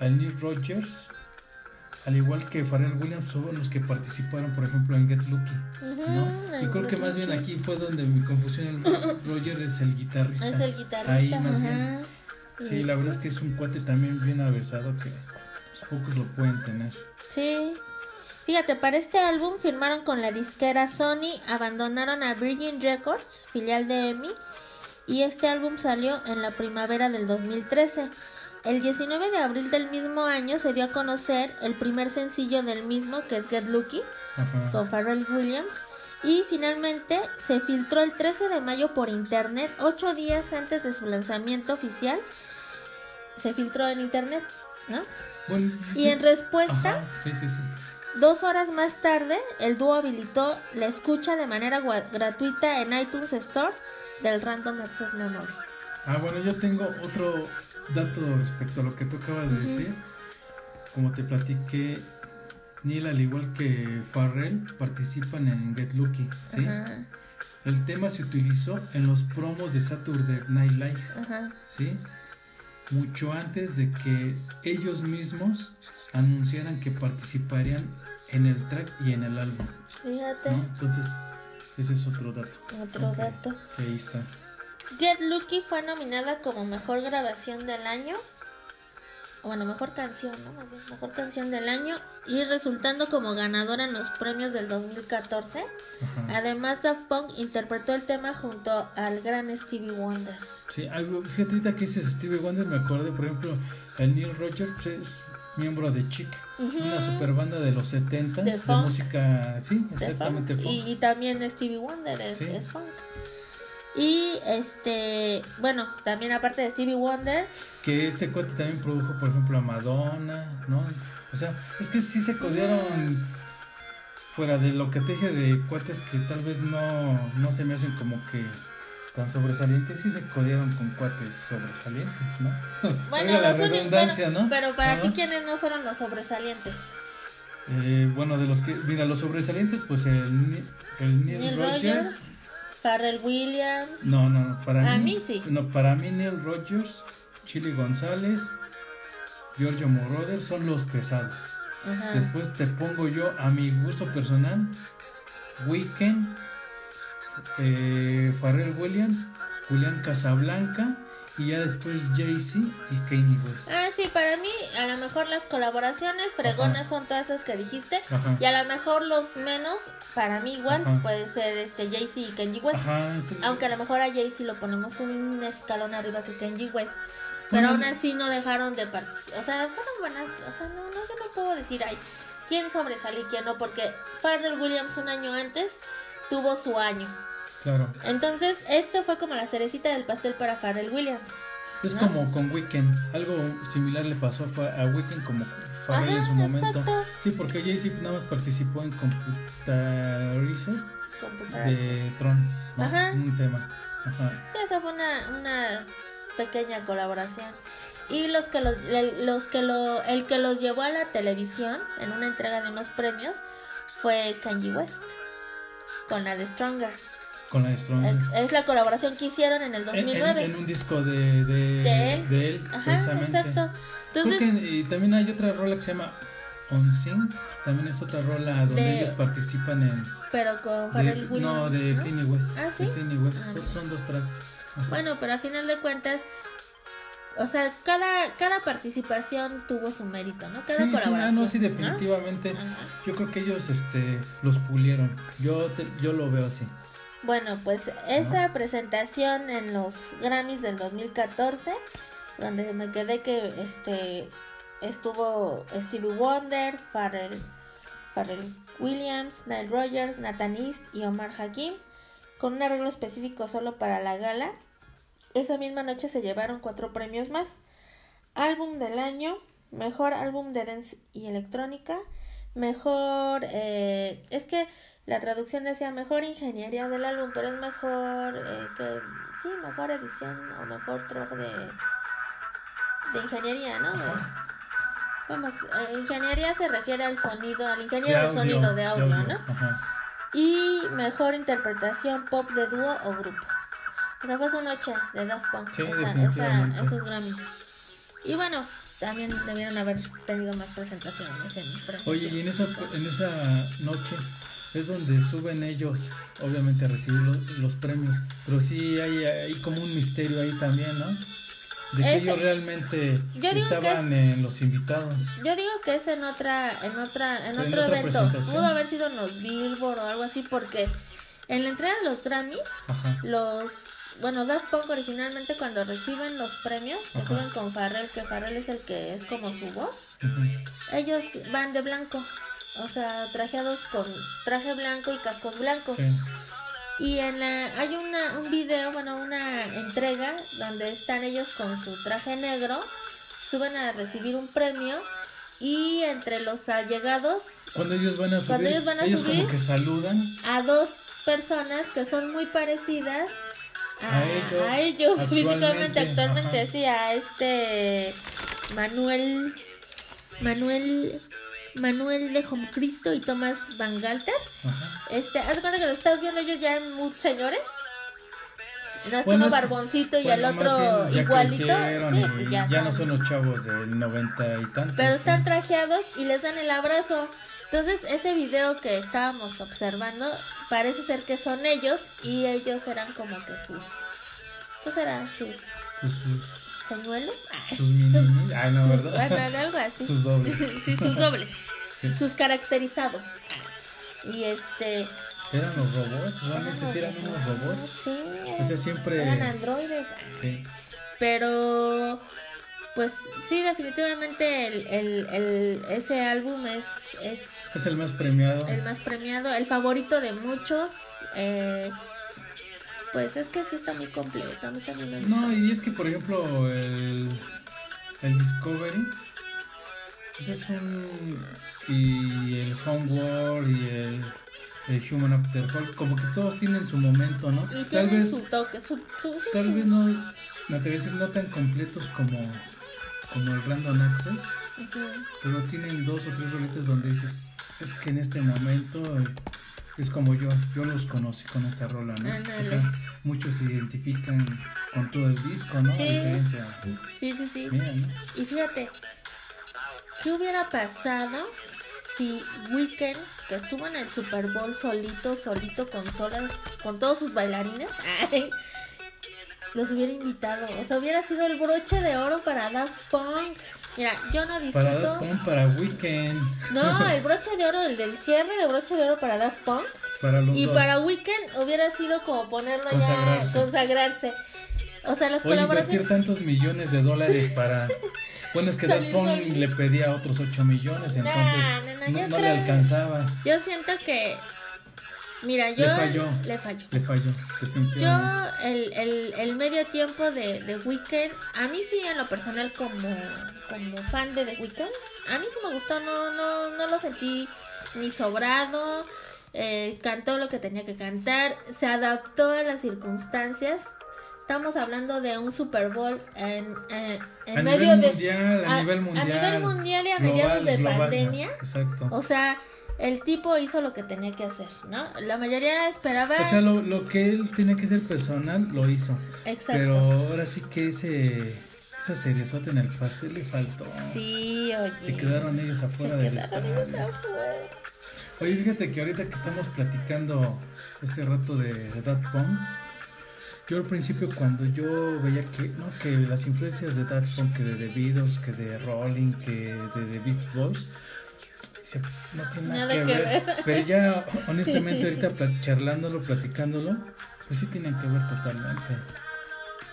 al Neil Rogers, al igual que Pharrell Williams son los que participaron, por ejemplo, en Get Lucky, ¿no? Y creo que más bien aquí fue donde mi confusión, el Ro- Roger es el guitarrista. Es el guitarrista. Ahí más bien. Sí, la verdad es que es un cuate también bien avesado que pues, pocos lo pueden tener. Sí. Fíjate, para este álbum firmaron con la disquera Sony, abandonaron a Virgin Records, filial de EMI, y este álbum salió en la primavera del 2013. El 19 de abril del mismo año se dio a conocer el primer sencillo del mismo, que es Get Lucky, con Pharrell Williams, y finalmente se filtró el 13 de mayo por internet, ocho días antes de su lanzamiento oficial. Se filtró en internet, ¿no? Bueno, Y sí. en respuesta, Ajá, Sí, sí, sí. Dos horas más tarde, el dúo habilitó la escucha de manera gratuita en iTunes Store del Random Access Memory. Ah, bueno, yo tengo otro dato respecto a lo que tú acabas de decir. Como te platiqué, Neil, al igual que Farrell, participan en Get Lucky, ¿sí? El tema se utilizó en los promos de Saturday Night Live, ajá. ¿sí? Mucho antes de que ellos mismos anunciaran que participarían en el track y en el álbum, Fíjate, ¿no? Entonces, ese es otro dato. otro dato. que ahí está. Get Lucky fue nominada como mejor grabación del año. Bueno, mejor canción, ¿no? Mejor canción del año. Y resultando como ganadora en los premios del 2014. Ajá. Además, Daft Punk interpretó el tema junto al gran Stevie Wonder. Sí, algo, fíjate ahorita que dices Stevie Wonder, me acordé, por ejemplo, el Neil Rogers es miembro de Chic, Ujú. una super banda de los 70 De de, música, sí, exactamente funk. funk. Y, y también Stevie Wonder es, Sí. es funk. Y este, bueno, también aparte de Stevie Wonder, Que este cuate también produjo, por ejemplo, a Madonna, ¿no? O sea, es que sí se codearon fuera de lo que te dije de cuates que tal vez no, no se me hacen como que tan sobresalientes, sí se codearon con cuates sobresalientes, ¿no? bueno, la redundancia, bueno, ¿no? pero para Ajá. ti quiénes no fueron los sobresalientes? Eh, bueno, de los que, mira, los sobresalientes, pues el, Neil, Neil Rogers. Rogers, Pharrell Williams, No, no, para A mí. mí sí. No, para mí Neil Rogers, Chili González, Giorgio Moroder son los pesados. ajá, Después te pongo yo a mi gusto personal, Weekend, eh, Pharrell Williams, Julián Casablanca y ya después Jay-Z y Kanye West. Ah, sí, para mí a lo mejor las colaboraciones fregonas Ajá. son todas esas que dijiste. Ajá. Y a lo mejor los menos, para mí igual, Ajá. puede ser este Jay-Z y Kenji West. Es- Aunque a lo mejor a Jay-Z lo ponemos un escalón arriba que Kenji West. Pero aún así no dejaron de participar. O sea, fueron buenas. O sea, no, no, yo no puedo decir, ay, quién sobresale y quién no. Porque Pharrell Williams un año antes tuvo su año. Claro. Entonces, esto fue como la cerecita del pastel para Pharrell Williams. Es ¿no? como con Weekend, algo similar le pasó a a Weekend como Pharrell en Ajá, su momento. exacto. Sí, porque Jay-Z nada más participó en Computarize de Tron, ¿no? Ajá. Un tema. Ajá. Sí, esa fue una, una pequeña colaboración. Y los que los, los que lo, el que los llevó a la televisión en una entrega de unos premios fue Kanye West con la de Stronger. Con la Strong. Es, la colaboración que hicieron en el En, en- 2009. en un disco de, de, De él. de él, Ajá, precisamente. exacto. Entonces, que- y también hay otra rola que se llama On Sing también es otra rola donde De- ellos participan en. Pero con Pharrell Williams. no, de ¿no? Kanye West. Ah, ¿sí? De West. Ah, son, no. son dos tracks. Ajá. Bueno, pero a final de cuentas, o sea, cada, cada participación tuvo su mérito, ¿no? Cada Sí, sí, colaboración. ah, no, sí, ¿no? definitivamente. Ajá. Yo creo que ellos este, los pulieron. Yo, te- yo lo veo así. Bueno, pues esa presentación en los Grammys del 2014, donde me quedé que este estuvo Stevie Wonder, Pharrell, Pharrell Williams, Nile Rogers, Nathan East y Omar Hakim, con un arreglo específico solo para la gala. Esa misma noche se llevaron cuatro premios más. Álbum del año, mejor álbum de dance y electrónica, mejor... eh, es que la traducción decía mejor ingeniería del álbum, pero es mejor eh, que... Sí, mejor edición o mejor trabajo de... De ingeniería, ¿no? De- vamos, eh, ingeniería se refiere al sonido, al ingeniero del sonido de de audio, ¿no? Ajá. Y mejor interpretación pop de dúo o grupo. O sea, fue su noche de Daft Punk, Sí, esa- esa- esos Grammys. Y bueno, también debieron haber tenido más presentaciones en. Oye, y en esa, en esa noche es donde suben ellos, obviamente, a recibir los, los premios. Pero sí hay, hay como un misterio ahí también, ¿no? De que ellos realmente que estaban en los invitados. Yo digo que es en otra, en otra, en En otro evento. Pudo haber sido en los Billboard o algo así, porque en la entrega de los Grammys, Ajá. los bueno, Daft Punk originalmente cuando reciben los premios, que suben con Farrell, que Farrell es el que es como su voz, ellos van de blanco, o sea, trajeados con traje blanco y cascos blancos. Sí. Y en la, hay una, un video, bueno, una entrega donde están ellos con su traje negro, suben a recibir un premio y entre los allegados Cuando ellos van a subir, Cuando ellos van a como subir, que saludan. a dos personas que son muy parecidas a, A ellos, a ellos físicamente, actualmente, actualmente, ajá. sí, a este Manuel, Manuel, Manuel de Cristo y Tomás Van Galter. Ajá. Este, haz de cuenta que lo estás viendo ellos ya muy señores. No es Bueno, que- barboncito y Bueno, el más otro ya igualito. Sí, pues ya, ya, no son- los chavos del 90 y tantos. Pero están trajeados y les dan el abrazo. Entonces, ese video que estábamos observando parece ser que son ellos y ellos eran como que sus. ¿Qué serán? Sus Pues sus, señuelos. Sus mini. Ah, no, sus- ¿verdad? bueno, algo así. sus dobles. Sí, sus dobles. Sí. Sus caracterizados. Y este. Eran los robots, realmente sí eran unos robots. Sí, O sea, siempre. eran androides. Sí. Pero, pues sí, definitivamente el, el, el- ese álbum es, es Es el más premiado. el más premiado, el favorito de muchos. eh, pues es que sí está muy completo. A mí también me gusta. No, y es que por ejemplo el, el Discovery pues es un y el Homeworld y el, el Human After All, como que todos tienen su momento, ¿no? y tal vez su toque, su, su- sí, tal vez no me atrevo no tan completos como como el Random Access, pero tienen dos o tres roletas donde dices, es que en este momento eh, es como yo, yo los conocí con esta rola, ¿no? O sea, muchos se identifican con todo el disco, ¿no? Sí. Diferencia Sí, sí, sí. mía, ¿no? Y fíjate, ¿qué hubiera pasado si Weekend, que estuvo en el Super Bowl solito, solito, con solas, con todos sus bailarines, ay, los hubiera invitado? O sea, hubiera sido el broche de oro para Daft Punk. Mira, yo no Para discuto. Daft Punk, para Weekend, No, el broche de oro, el del cierre de broche de oro para Daft Punk. para los Y dos. para Weekend hubiera sido como ponerlo Consagrarse. ya, consagrarse. O sea, las invertir colaboraciones. tantos millones de dólares para... Bueno, es que Daft Punk le pedía otros 8 millones, entonces Nah, nah, nah, no, no le alcanzaba. Yo siento que. Mira, yo. Le falló. Le falló. Le falló, Yo, el, el, el medio tiempo de, de Weekend, a mí sí, en lo personal, como, como fan de The Weeknd, a mí sí me gustó, no, no, no lo sentí ni sobrado, eh, cantó lo que tenía que cantar, se adaptó a las circunstancias. Estamos hablando de un Super Bowl en, eh, en a medio nivel de. mundial, a, a- nivel a mundial. nivel mundial y a global, mediados de global, pandemia. Exacto. O sea, el tipo hizo lo que tenía que hacer, ¿no? La mayoría esperaba. O sea, lo, lo que él tenía que ser personal, lo hizo. Exacto. Pero ahora sí que ese, esa seriezota en el pastel le faltó. Sí, oye. Se quedaron ellos afuera del estadio. Oye, fíjate que ahorita que estamos platicando este rato de Dad Punk, yo al principio cuando yo veía que, no, que las influencias de Dad Punk, que de The Beatles, que de Rolling, que de The Beach Boys, no tiene nada, Nada que, que ver. ver. Pero ya, honestamente, ahorita charlándolo, platicándolo, pues sí tienen que ver totalmente.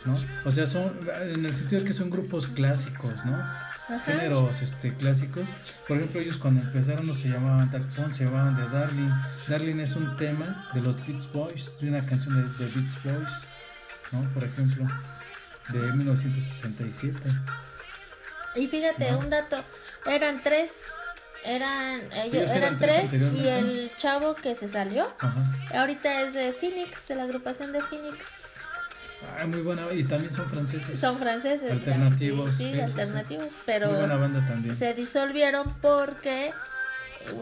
¿No? O sea, son en el sentido de que son grupos clásicos, ¿no? Ajá. géneros este, clásicos. Por ejemplo, ellos cuando empezaron no se llamaban Dark Punk, se llamaban The Darling. Darling es un tema de los Beach Boys, de una canción de, de Beach Boys, ¿no? Por ejemplo, de 1967. Y fíjate, ¿No? un dato, eran tres, eran ellos, Ellos eran, eran tres tres, y el chavo que se salió, Ajá. ahorita es de Phoenix, de la agrupación de Phoenix. Ah, muy buena, y también son franceses. Son franceses. Alternativos, Sí, sí, sí, alternativos, Muy pero buena banda también. se disolvieron porque eh,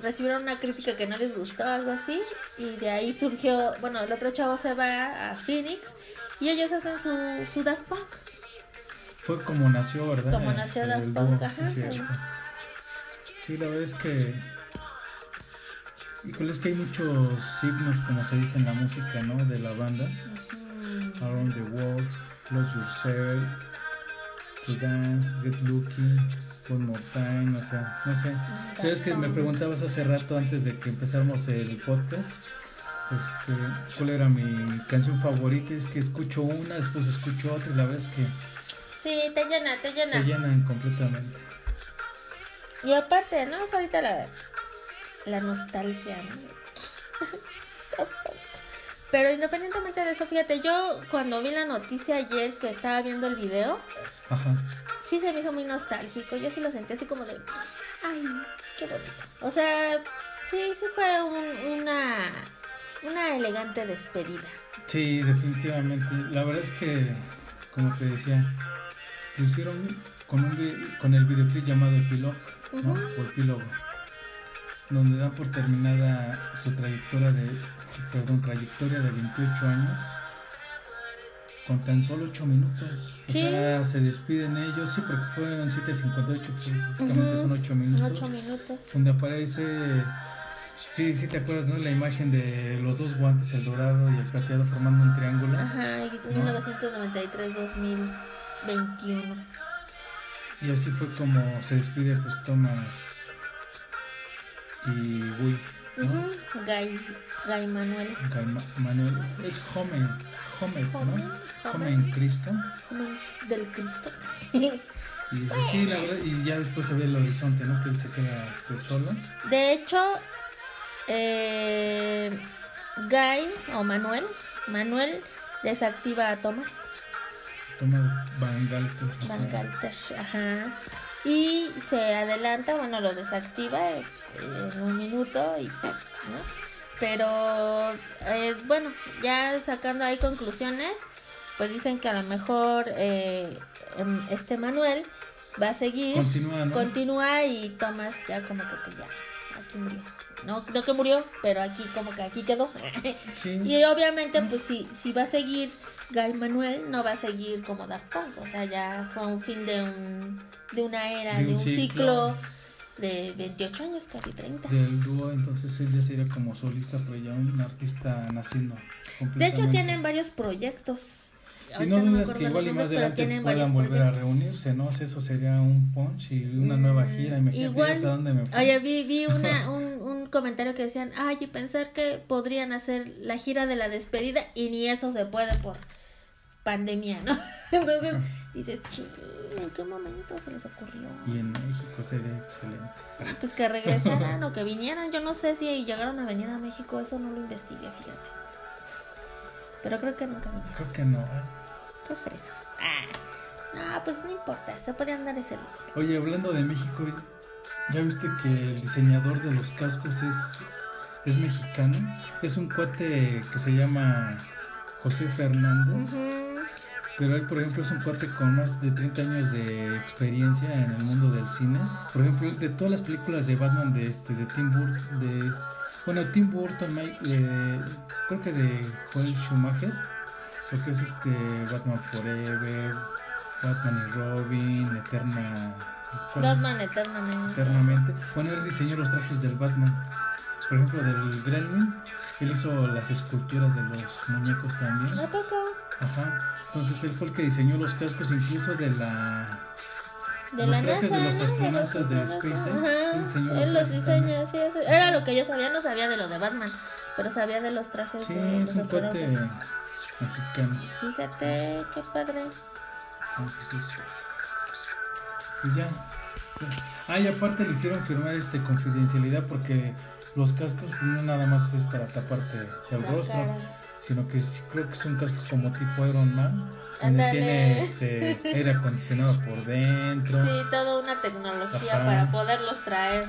recibieron una crítica que no les gustó, algo así, y de ahí surgió, bueno, el otro chavo se va a Phoenix y ellos hacen su, su Daft Punk. Fue como nació, ¿verdad? Como nació el Daft Punk, ajá. Sí, la verdad es que. Híjole, es que hay muchos himnos, como se dice en la música, ¿no? De la banda. Around the World, Lose Yourself, To Dance, Get Lucky, One More Time, o sea, no sé. Sabes que me preguntabas hace rato antes de que empezáramos el podcast, este, cuál era mi canción favorita, es que escucho una, después escucho otra y la verdad es que Sí, te llena, te llena. te llenan completamente. Y aparte, ¿no? Es ahorita la, la nostalgia, ¿no? Pero independientemente de eso, fíjate, yo cuando vi la noticia ayer que estaba viendo el video, Ajá. sí se me hizo muy nostálgico. Yo sí lo sentí así como de, ay, qué bonito. O sea, sí, sí fue un- una, una elegante despedida. Sí, definitivamente. La verdad es que, como te decía, lo hicieron con, un con el videoclip llamado Epilog, ¿no? Ujú. O Epílogo, donde dan por terminada su trayectoria de, perdón, trayectoria de 28 años con tan solo 8 minutos. O Sí. sea, se despiden ellos, sí, porque fueron 7.58, pues prácticamente Ujú. son 8 minutos. Ocho minutos. donde aparece, sí, sí te acuerdas, ¿no? La imagen de los dos guantes, el dorado y el plateado formando un triángulo. Ajá, y es 1993-2021. Y así fue como se despide pues Thomas y Will, ¿no? Ujú, Gay, Gay Manuel. Ma- Manuel, es Homer, Homer, ¿no? Homer. Homer en Cristo. Del Cristo. Y dice, sí, la verdad, y ya después se ve el horizonte, ¿no? Que él se queda este, solo. De hecho, eh, Guy o Manuel, Manuel desactiva a Thomas Thomas Van Galter. Van Galter, ajá, y se adelanta, bueno, lo desactiva en un minuto y, ¿no? Pero, eh, bueno, ya sacando ahí conclusiones, pues dicen que a lo mejor eh, em, este Manuel va a seguir. Continúa, ¿no? Continúa y Thomas ya como que pues ya, aquí murió. No, no que murió, pero aquí como que aquí quedó. sí. y obviamente pues si, si va a seguir Guy Manuel, no va a seguir como Daft Punk. O sea, ya fue un fin de un de una era, De de un ciclo. ciclo. de 28 años, casi 30. del dúo, entonces él ya sería como solista, pero ya un artista naciendo. De hecho tienen varios proyectos. Y no dudas que igual y más adelante puedan volver a reunirse, ¿no? Eso sería un punch y una Mm, nueva gira. Imagínate igual- hasta dónde me fui. Oye, vi, vi una, un, un comentario que decían, ay, y pensar que podrían hacer la gira de la despedida y ni eso se puede por pandemia, ¿no? Entonces dices, ching, ¿en qué momento se les ocurrió? Y en México sería excelente. Pues que regresaran o que vinieran, yo no sé si llegaron a venir a México, eso no lo investigué, fíjate. Pero creo que nunca vinieron. Creo que no. Qué fresos. Ah, no, pues no importa, se podían dar ese lujo. Oye, hablando de México, ¿ya viste que el diseñador de los cascos es, es mexicano? Es un cuate que se llama José Fernández. Ujú. Pero él, por ejemplo, es un cuate con más de 30 años de experiencia en el mundo del cine. Por ejemplo, de todas las películas de Batman de este de Tim Burton, de bueno, Tim Burton, Mike, eh, creo que de Joel Schumacher, lo que es este Batman Forever, Batman y Robin, Eterna. Batman eternamente. Eternamente. Bueno, él diseñó los trajes del Batman. Por ejemplo, del Gremlin. Él hizo las esculturas de los muñecos también. ¿A poco? Ajá. Entonces él fue el que diseñó los cascos incluso de la De Los la trajes NASA, de los astronautas de los SpaceX, astronautas. él diseñó los Él los diseña, sí, eso- Era lo que yo sabía, no sabía de lo de Batman, pero sabía de los trajes Sí, de es los un cuate astronautas. mexicano. Fíjate, qué padre. Pues ya. Ah, y aparte le hicieron firmar este confidencialidad porque los cascos no nada más es para taparte el La rostro, cara. Sino que sí creo que es un casco como tipo Iron Man, donde tiene este aire acondicionado por dentro. Sí, toda una tecnología Ajá. para poderlos traer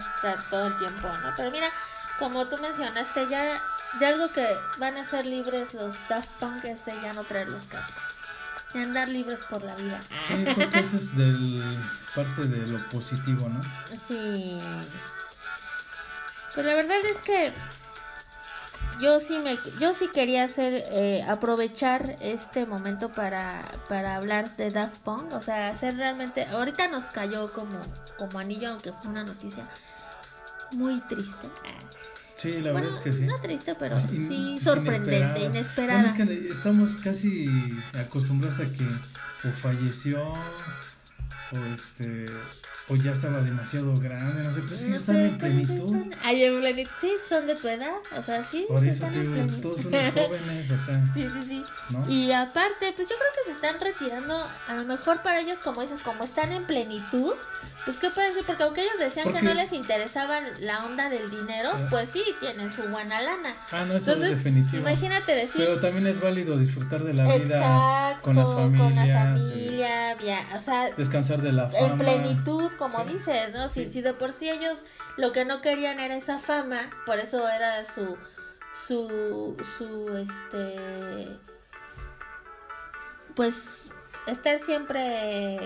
todo el tiempo, ¿no? Pero mira, como tú mencionaste, ya de algo que van a ser libres los Daft Punk es de ya no traer los cascos. De andar libres por la vida. Sí, creo que eso es del parte de lo positivo, ¿no? Sí. Pues la verdad es que yo sí me yo sí quería hacer eh, aprovechar este momento para, para hablar de Daft Punk, o sea, hacer realmente ahorita nos cayó como como anillo aunque fue una noticia muy triste. Sí, la bueno, verdad es que sí. no triste, pero Pues, in- sí sorprendente, Bueno, inesperada. es que estamos casi acostumbrados a que o falleció o este o ya estaba demasiado grande, no sé, pero sí No están sé, en pues, sí plenitud. están- Ay, en plenitud, sí, son de tu edad, o sea, sí, Por sí eso están te en digo, todos unos jóvenes, o sea, Sí, sí, sí. ¿no? Y aparte, pues yo creo que se están retirando, a lo mejor para ellos, como dices, como están en plenitud, pues qué puede ser, porque aunque ellos decían que no les interesaba la onda del dinero, Ah. pues sí, tienen su buena lana. Ah, no, eso es Entonces, definitivo. imagínate decir, Pero también es válido disfrutar de la vida exacto, con las familias, con la eh, familia, via- o sea, descansar de la fama. en plenitud, como Sí. dices, ¿no? Si, Sí. si de por sí ellos lo que no querían era esa fama, por eso era su, su, su, este, pues, estar siempre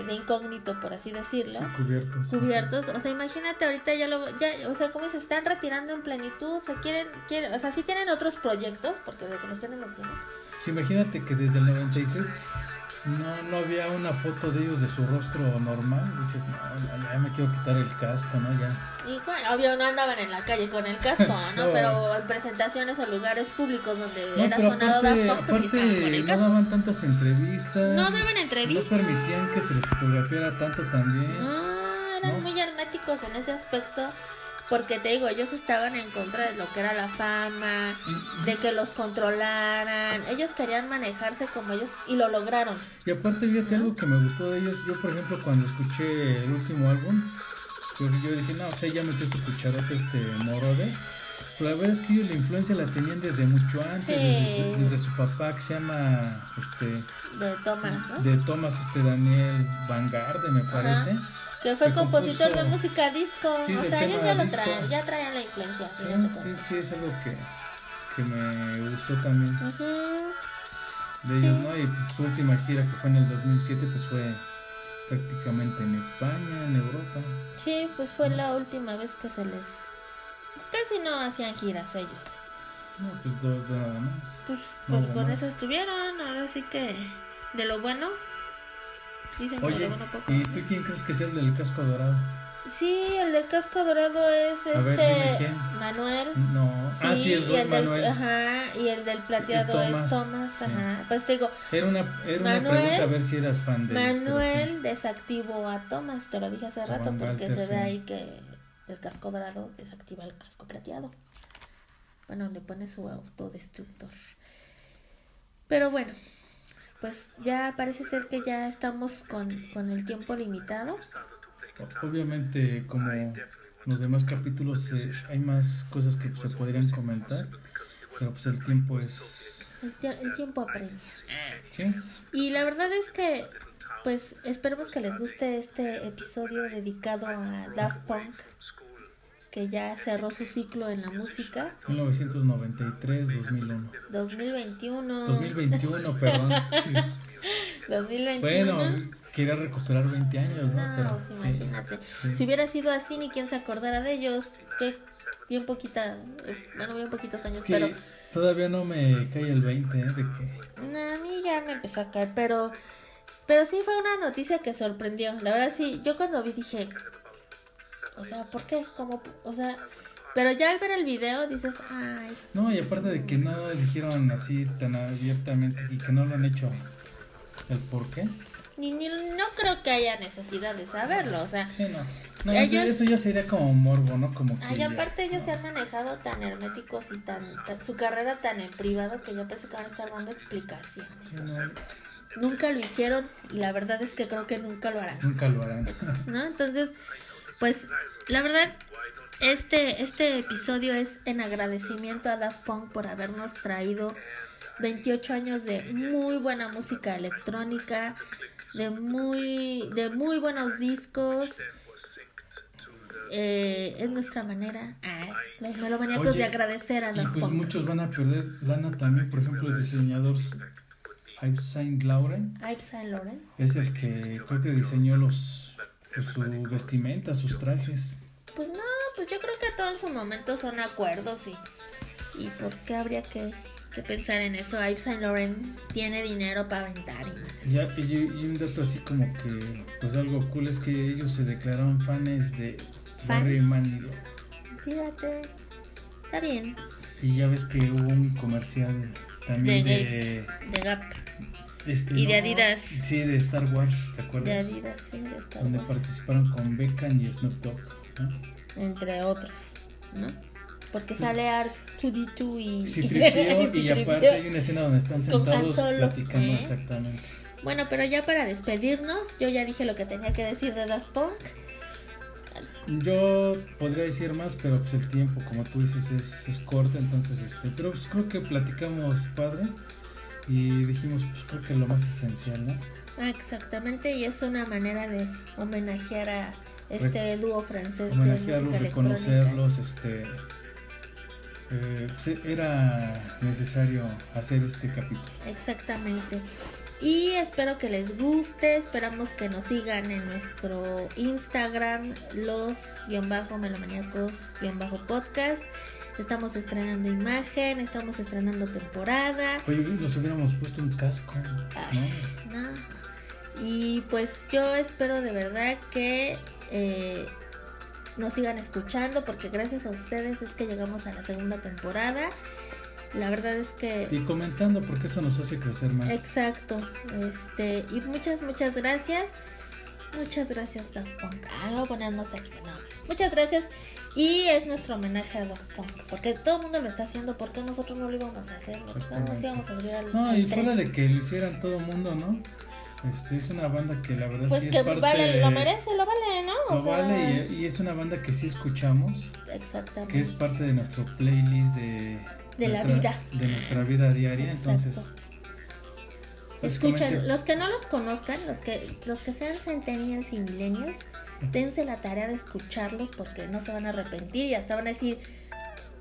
de incógnito, por así decirlo. Sí, cubiertos. Cubiertos, o sea, imagínate ahorita ya lo, ya, o sea, como se están retirando en plenitud, se quieren, quieren, o sea, sí tienen otros proyectos, porque de que los tienen, los tienen. Sí, imagínate que desde el 96 no, no había una foto de ellos de su rostro normal. Dices, no, ya, me quiero quitar el casco, ¿no? Ya. Y bueno, obvio no andaban en la calle con el casco, ¿no? No. Pero en presentaciones o lugares públicos donde No, era sonado aparte, estaban con aparte el no casco. daban tantas entrevistas. No daban No entrevistas. permitían que se fotografiara tanto también. No, eran No. muy herméticos en ese aspecto. Porque te digo, ellos estaban en contra de lo que era la fama, Y- de que los controlaran. Ellos querían manejarse como ellos y lo lograron. Y aparte, fíjate algo que me gustó de ellos. Yo, por ejemplo, cuando escuché el último álbum, yo, yo dije, no, o sea, ya metió su cucharote este Morode. Pero la verdad es que ellos la influencia la tenían desde mucho antes, Sí. desde, su, desde su papá que se llama este De Thomas, ¿no? de Thomas este Daniel Vanguarde, me parece. Que fue que compositor compuso- de música disco. Sí, o sea, ellos ya lo disco. traen, ya traían la influencia. Sí, sí, es algo que, que me gustó también Ujú. de Sí. ellos, ¿no? Y pues, su última gira que fue en el 2007, pues fue prácticamente en España, en Europa. Sí, pues fue la última vez que se les... Casi no hacían giras ellos. No, pues dos nada más. Pues, pues con más. eso estuvieron, ahora sí que de lo bueno. Dicen que Oye, lo bueno poco. ¿y tú quién crees que sea el del casco dorado? Sí, el del casco dorado es A ver, este quién. Manuel. No, ah, sí, es el del, Manuel. ajá, y el del plateado es Thomas, Thomas, sí. ajá. Pues te digo, Era una, era una pregunta a ver si eras fan de ellos, Manuel desactivó a Thomas, te lo dije hace rato, Juan porque Walter, se ve sí. ahí que el casco dorado desactiva el casco plateado. Bueno, le pone su autodestructor. Pero bueno, pues ya parece ser que ya estamos con, con el tiempo limitado. Obviamente, como los demás capítulos, eh, hay más cosas que se podrían comentar, pero pues el tiempo es... El tiempo apremia. ¿Sí? Y la verdad es que, pues, esperemos que les guste este episodio dedicado a Daft Punk, que ya cerró su ciclo en la música. 1993-2001. 2021. 2021, perdón. 2021. Bueno, quería recuperar 20 años, ¿no? No, Pero, pues, imagínate. sí. Si hubiera sido así, ni quien se acordara de ellos. Que bien poquita, bueno, bien poquitos años, Es que pero todavía no me cae el 20, ¿eh? De que... no, a mí ya me empezó a caer. Pero Pero sí fue una noticia que sorprendió. La verdad sí, yo cuando vi dije, o sea, ¿por qué? Como, o sea, pero ya al ver el video dices, ay. No, y aparte de que no dijeron así tan abiertamente y que no lo han hecho, ¿el por qué? Ni, ni, no creo que haya necesidad de saberlo, o sea. Sí, no. no eso, eso, ya sería como morbo, ¿no? Como que ay, aparte ellos se han manejado tan herméticos y tan, tan, su carrera tan en privado que yo pensé que van a estar dando explicaciones. Sí, no. Nunca lo hicieron y la verdad es que creo que nunca lo harán. Nunca lo harán. ¿No? Entonces, pues la verdad este, este episodio es en agradecimiento a Daft Punk por habernos traído 28 años de muy buena música electrónica, de muy, de muy buenos discos. Eh, es nuestra manera, ah, los melomaníacos, Oye, de agradecer a Y Daft pues Punk. muchos van a perder lana también, por ejemplo, el diseñador Yves Saint Laurent Yves Saint Laurent. es el que creo que diseñó los pues, su vestimenta, sus trajes. Pues no, pues yo creo que todo en su momento son acuerdos y, y por qué habría que, que pensar en eso. Yves Saint Laurent tiene dinero para aventar y Ya, y, y un dato así como que, pues algo cool es que ellos se declararon fans de ¿Fans? Barry Manilow. Fíjate, está bien. Y ya ves que hubo un comercial también De de... De Gap, este, Y de no, Adidas. Sí, de Star Wars, ¿te de acuerdas? Adidas, sí, de Star Donde Wars, participaron con Beckham y Snoop Dogg. ¿no? entre otros, ¿no? Porque sale R2D2 y... Sí, y C-3PO. aparte hay una escena donde están sentados platicando ¿eh? exactamente. Bueno, pero ya para despedirnos, yo ya dije lo que tenía que decir de Daft Punk. Yo podría decir más, pero pues el tiempo, como tú dices, es, es corto, entonces este, pero pues creo que platicamos padre y dijimos pues creo que lo más esencial, ¿no? Ah, exactamente, y es una manera de homenajear a este dúo francés Homenajearlos, reconocerlos, este eh, pues, era necesario hacer este capítulo. Exactamente. Y espero que les guste, esperamos que nos sigan en nuestro Instagram, los Estamos estrenando imagen, estamos estrenando temporada. Oye, nos hubiéramos puesto un casco, Ay, ¿no? no. Y pues yo espero de verdad que eh, nos sigan escuchando porque gracias a ustedes es que llegamos a la segunda temporada. La verdad es que Y comentando porque eso nos hace crecer más. Exacto. Este, y muchas, muchas gracias. Muchas gracias, Daft Punk. Ah, voy a poner nostálgica, no. Muchas gracias. Y es nuestro homenaje a Daft Punk. Porque todo el mundo lo está haciendo. ¿Por qué nosotros no lo íbamos a hacer? Nos íbamos a subir al, No, al y tren. fuera de que lo hicieran todo el mundo, ¿no? Este, es una banda que la verdad Pues sí que es parte... vale, lo merece, lo vale, ¿no? O Lo sea, vale y, y es una banda que sí escuchamos, Exactamente. que es parte de nuestro playlist de... De la vida. De nuestra vida diaria, Exacto. entonces... Escuchen, los que no los conozcan, los que, los que sean centennials y millennials, dense la tarea de escucharlos porque no se van a arrepentir y hasta van a decir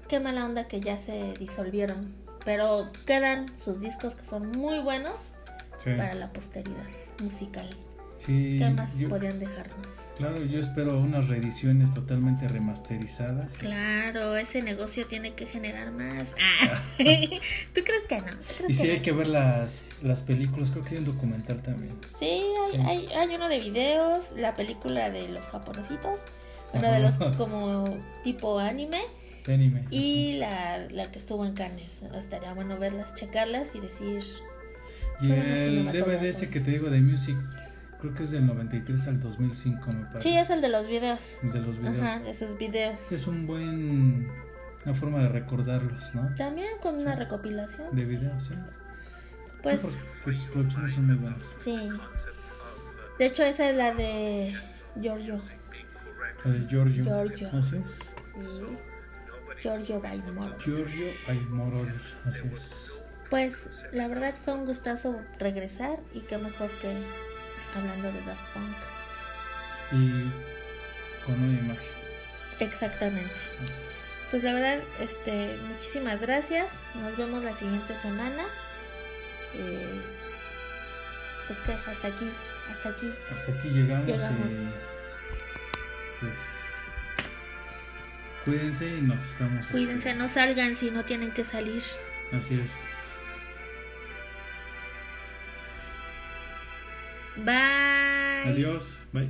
qué mala onda que ya se disolvieron. Pero quedan sus discos que son muy buenos Sí, para la posteridad musical. Sí, ¿Qué más yo- podrían dejarnos? Claro, yo espero unas reediciones totalmente remasterizadas. Claro, ese negocio tiene que generar más. Ah. ¿Tú crees que no? ¿Tú crees Y sí que hay no? que ver las, las películas, creo que hay un documental también. Sí, hay, Sí. Hay, hay uno de videos, la película de los japonesitos, bueno, de los como tipo anime, De anime. y la, la que estuvo en Cannes. Estaría bueno verlas, checarlas y decir, Y el DVD ese que te digo de Music, creo que es del 93 al 2005, me parece. sí, es el de los videos. de los videos. Ajá, de sus videos. Es un buen. Una forma de recordarlos, ¿no? También con una Sí. recopilación. De videos, sí. Pues Sí, porque, pues sus producciones son muy buenas. sí. De hecho, esa es la de Giorgio. La de Giorgio. Giorgio. Así es. Sí. Giorgio Baimoro. Giorgio Aymoroder. Así es. Pues la verdad fue un gustazo regresar y qué mejor que hablando de Daft Punk. Y con una imagen. Exactamente. Pues la verdad, este, muchísimas gracias. Nos vemos la siguiente semana. Eh, pues que hasta aquí, hasta aquí. Hasta aquí llegamos. Llegamos. Y, pues. Cuídense y nos estamos. Cuídense, no salgan si no tienen que salir. Así es. Bye. Adiós. Bye.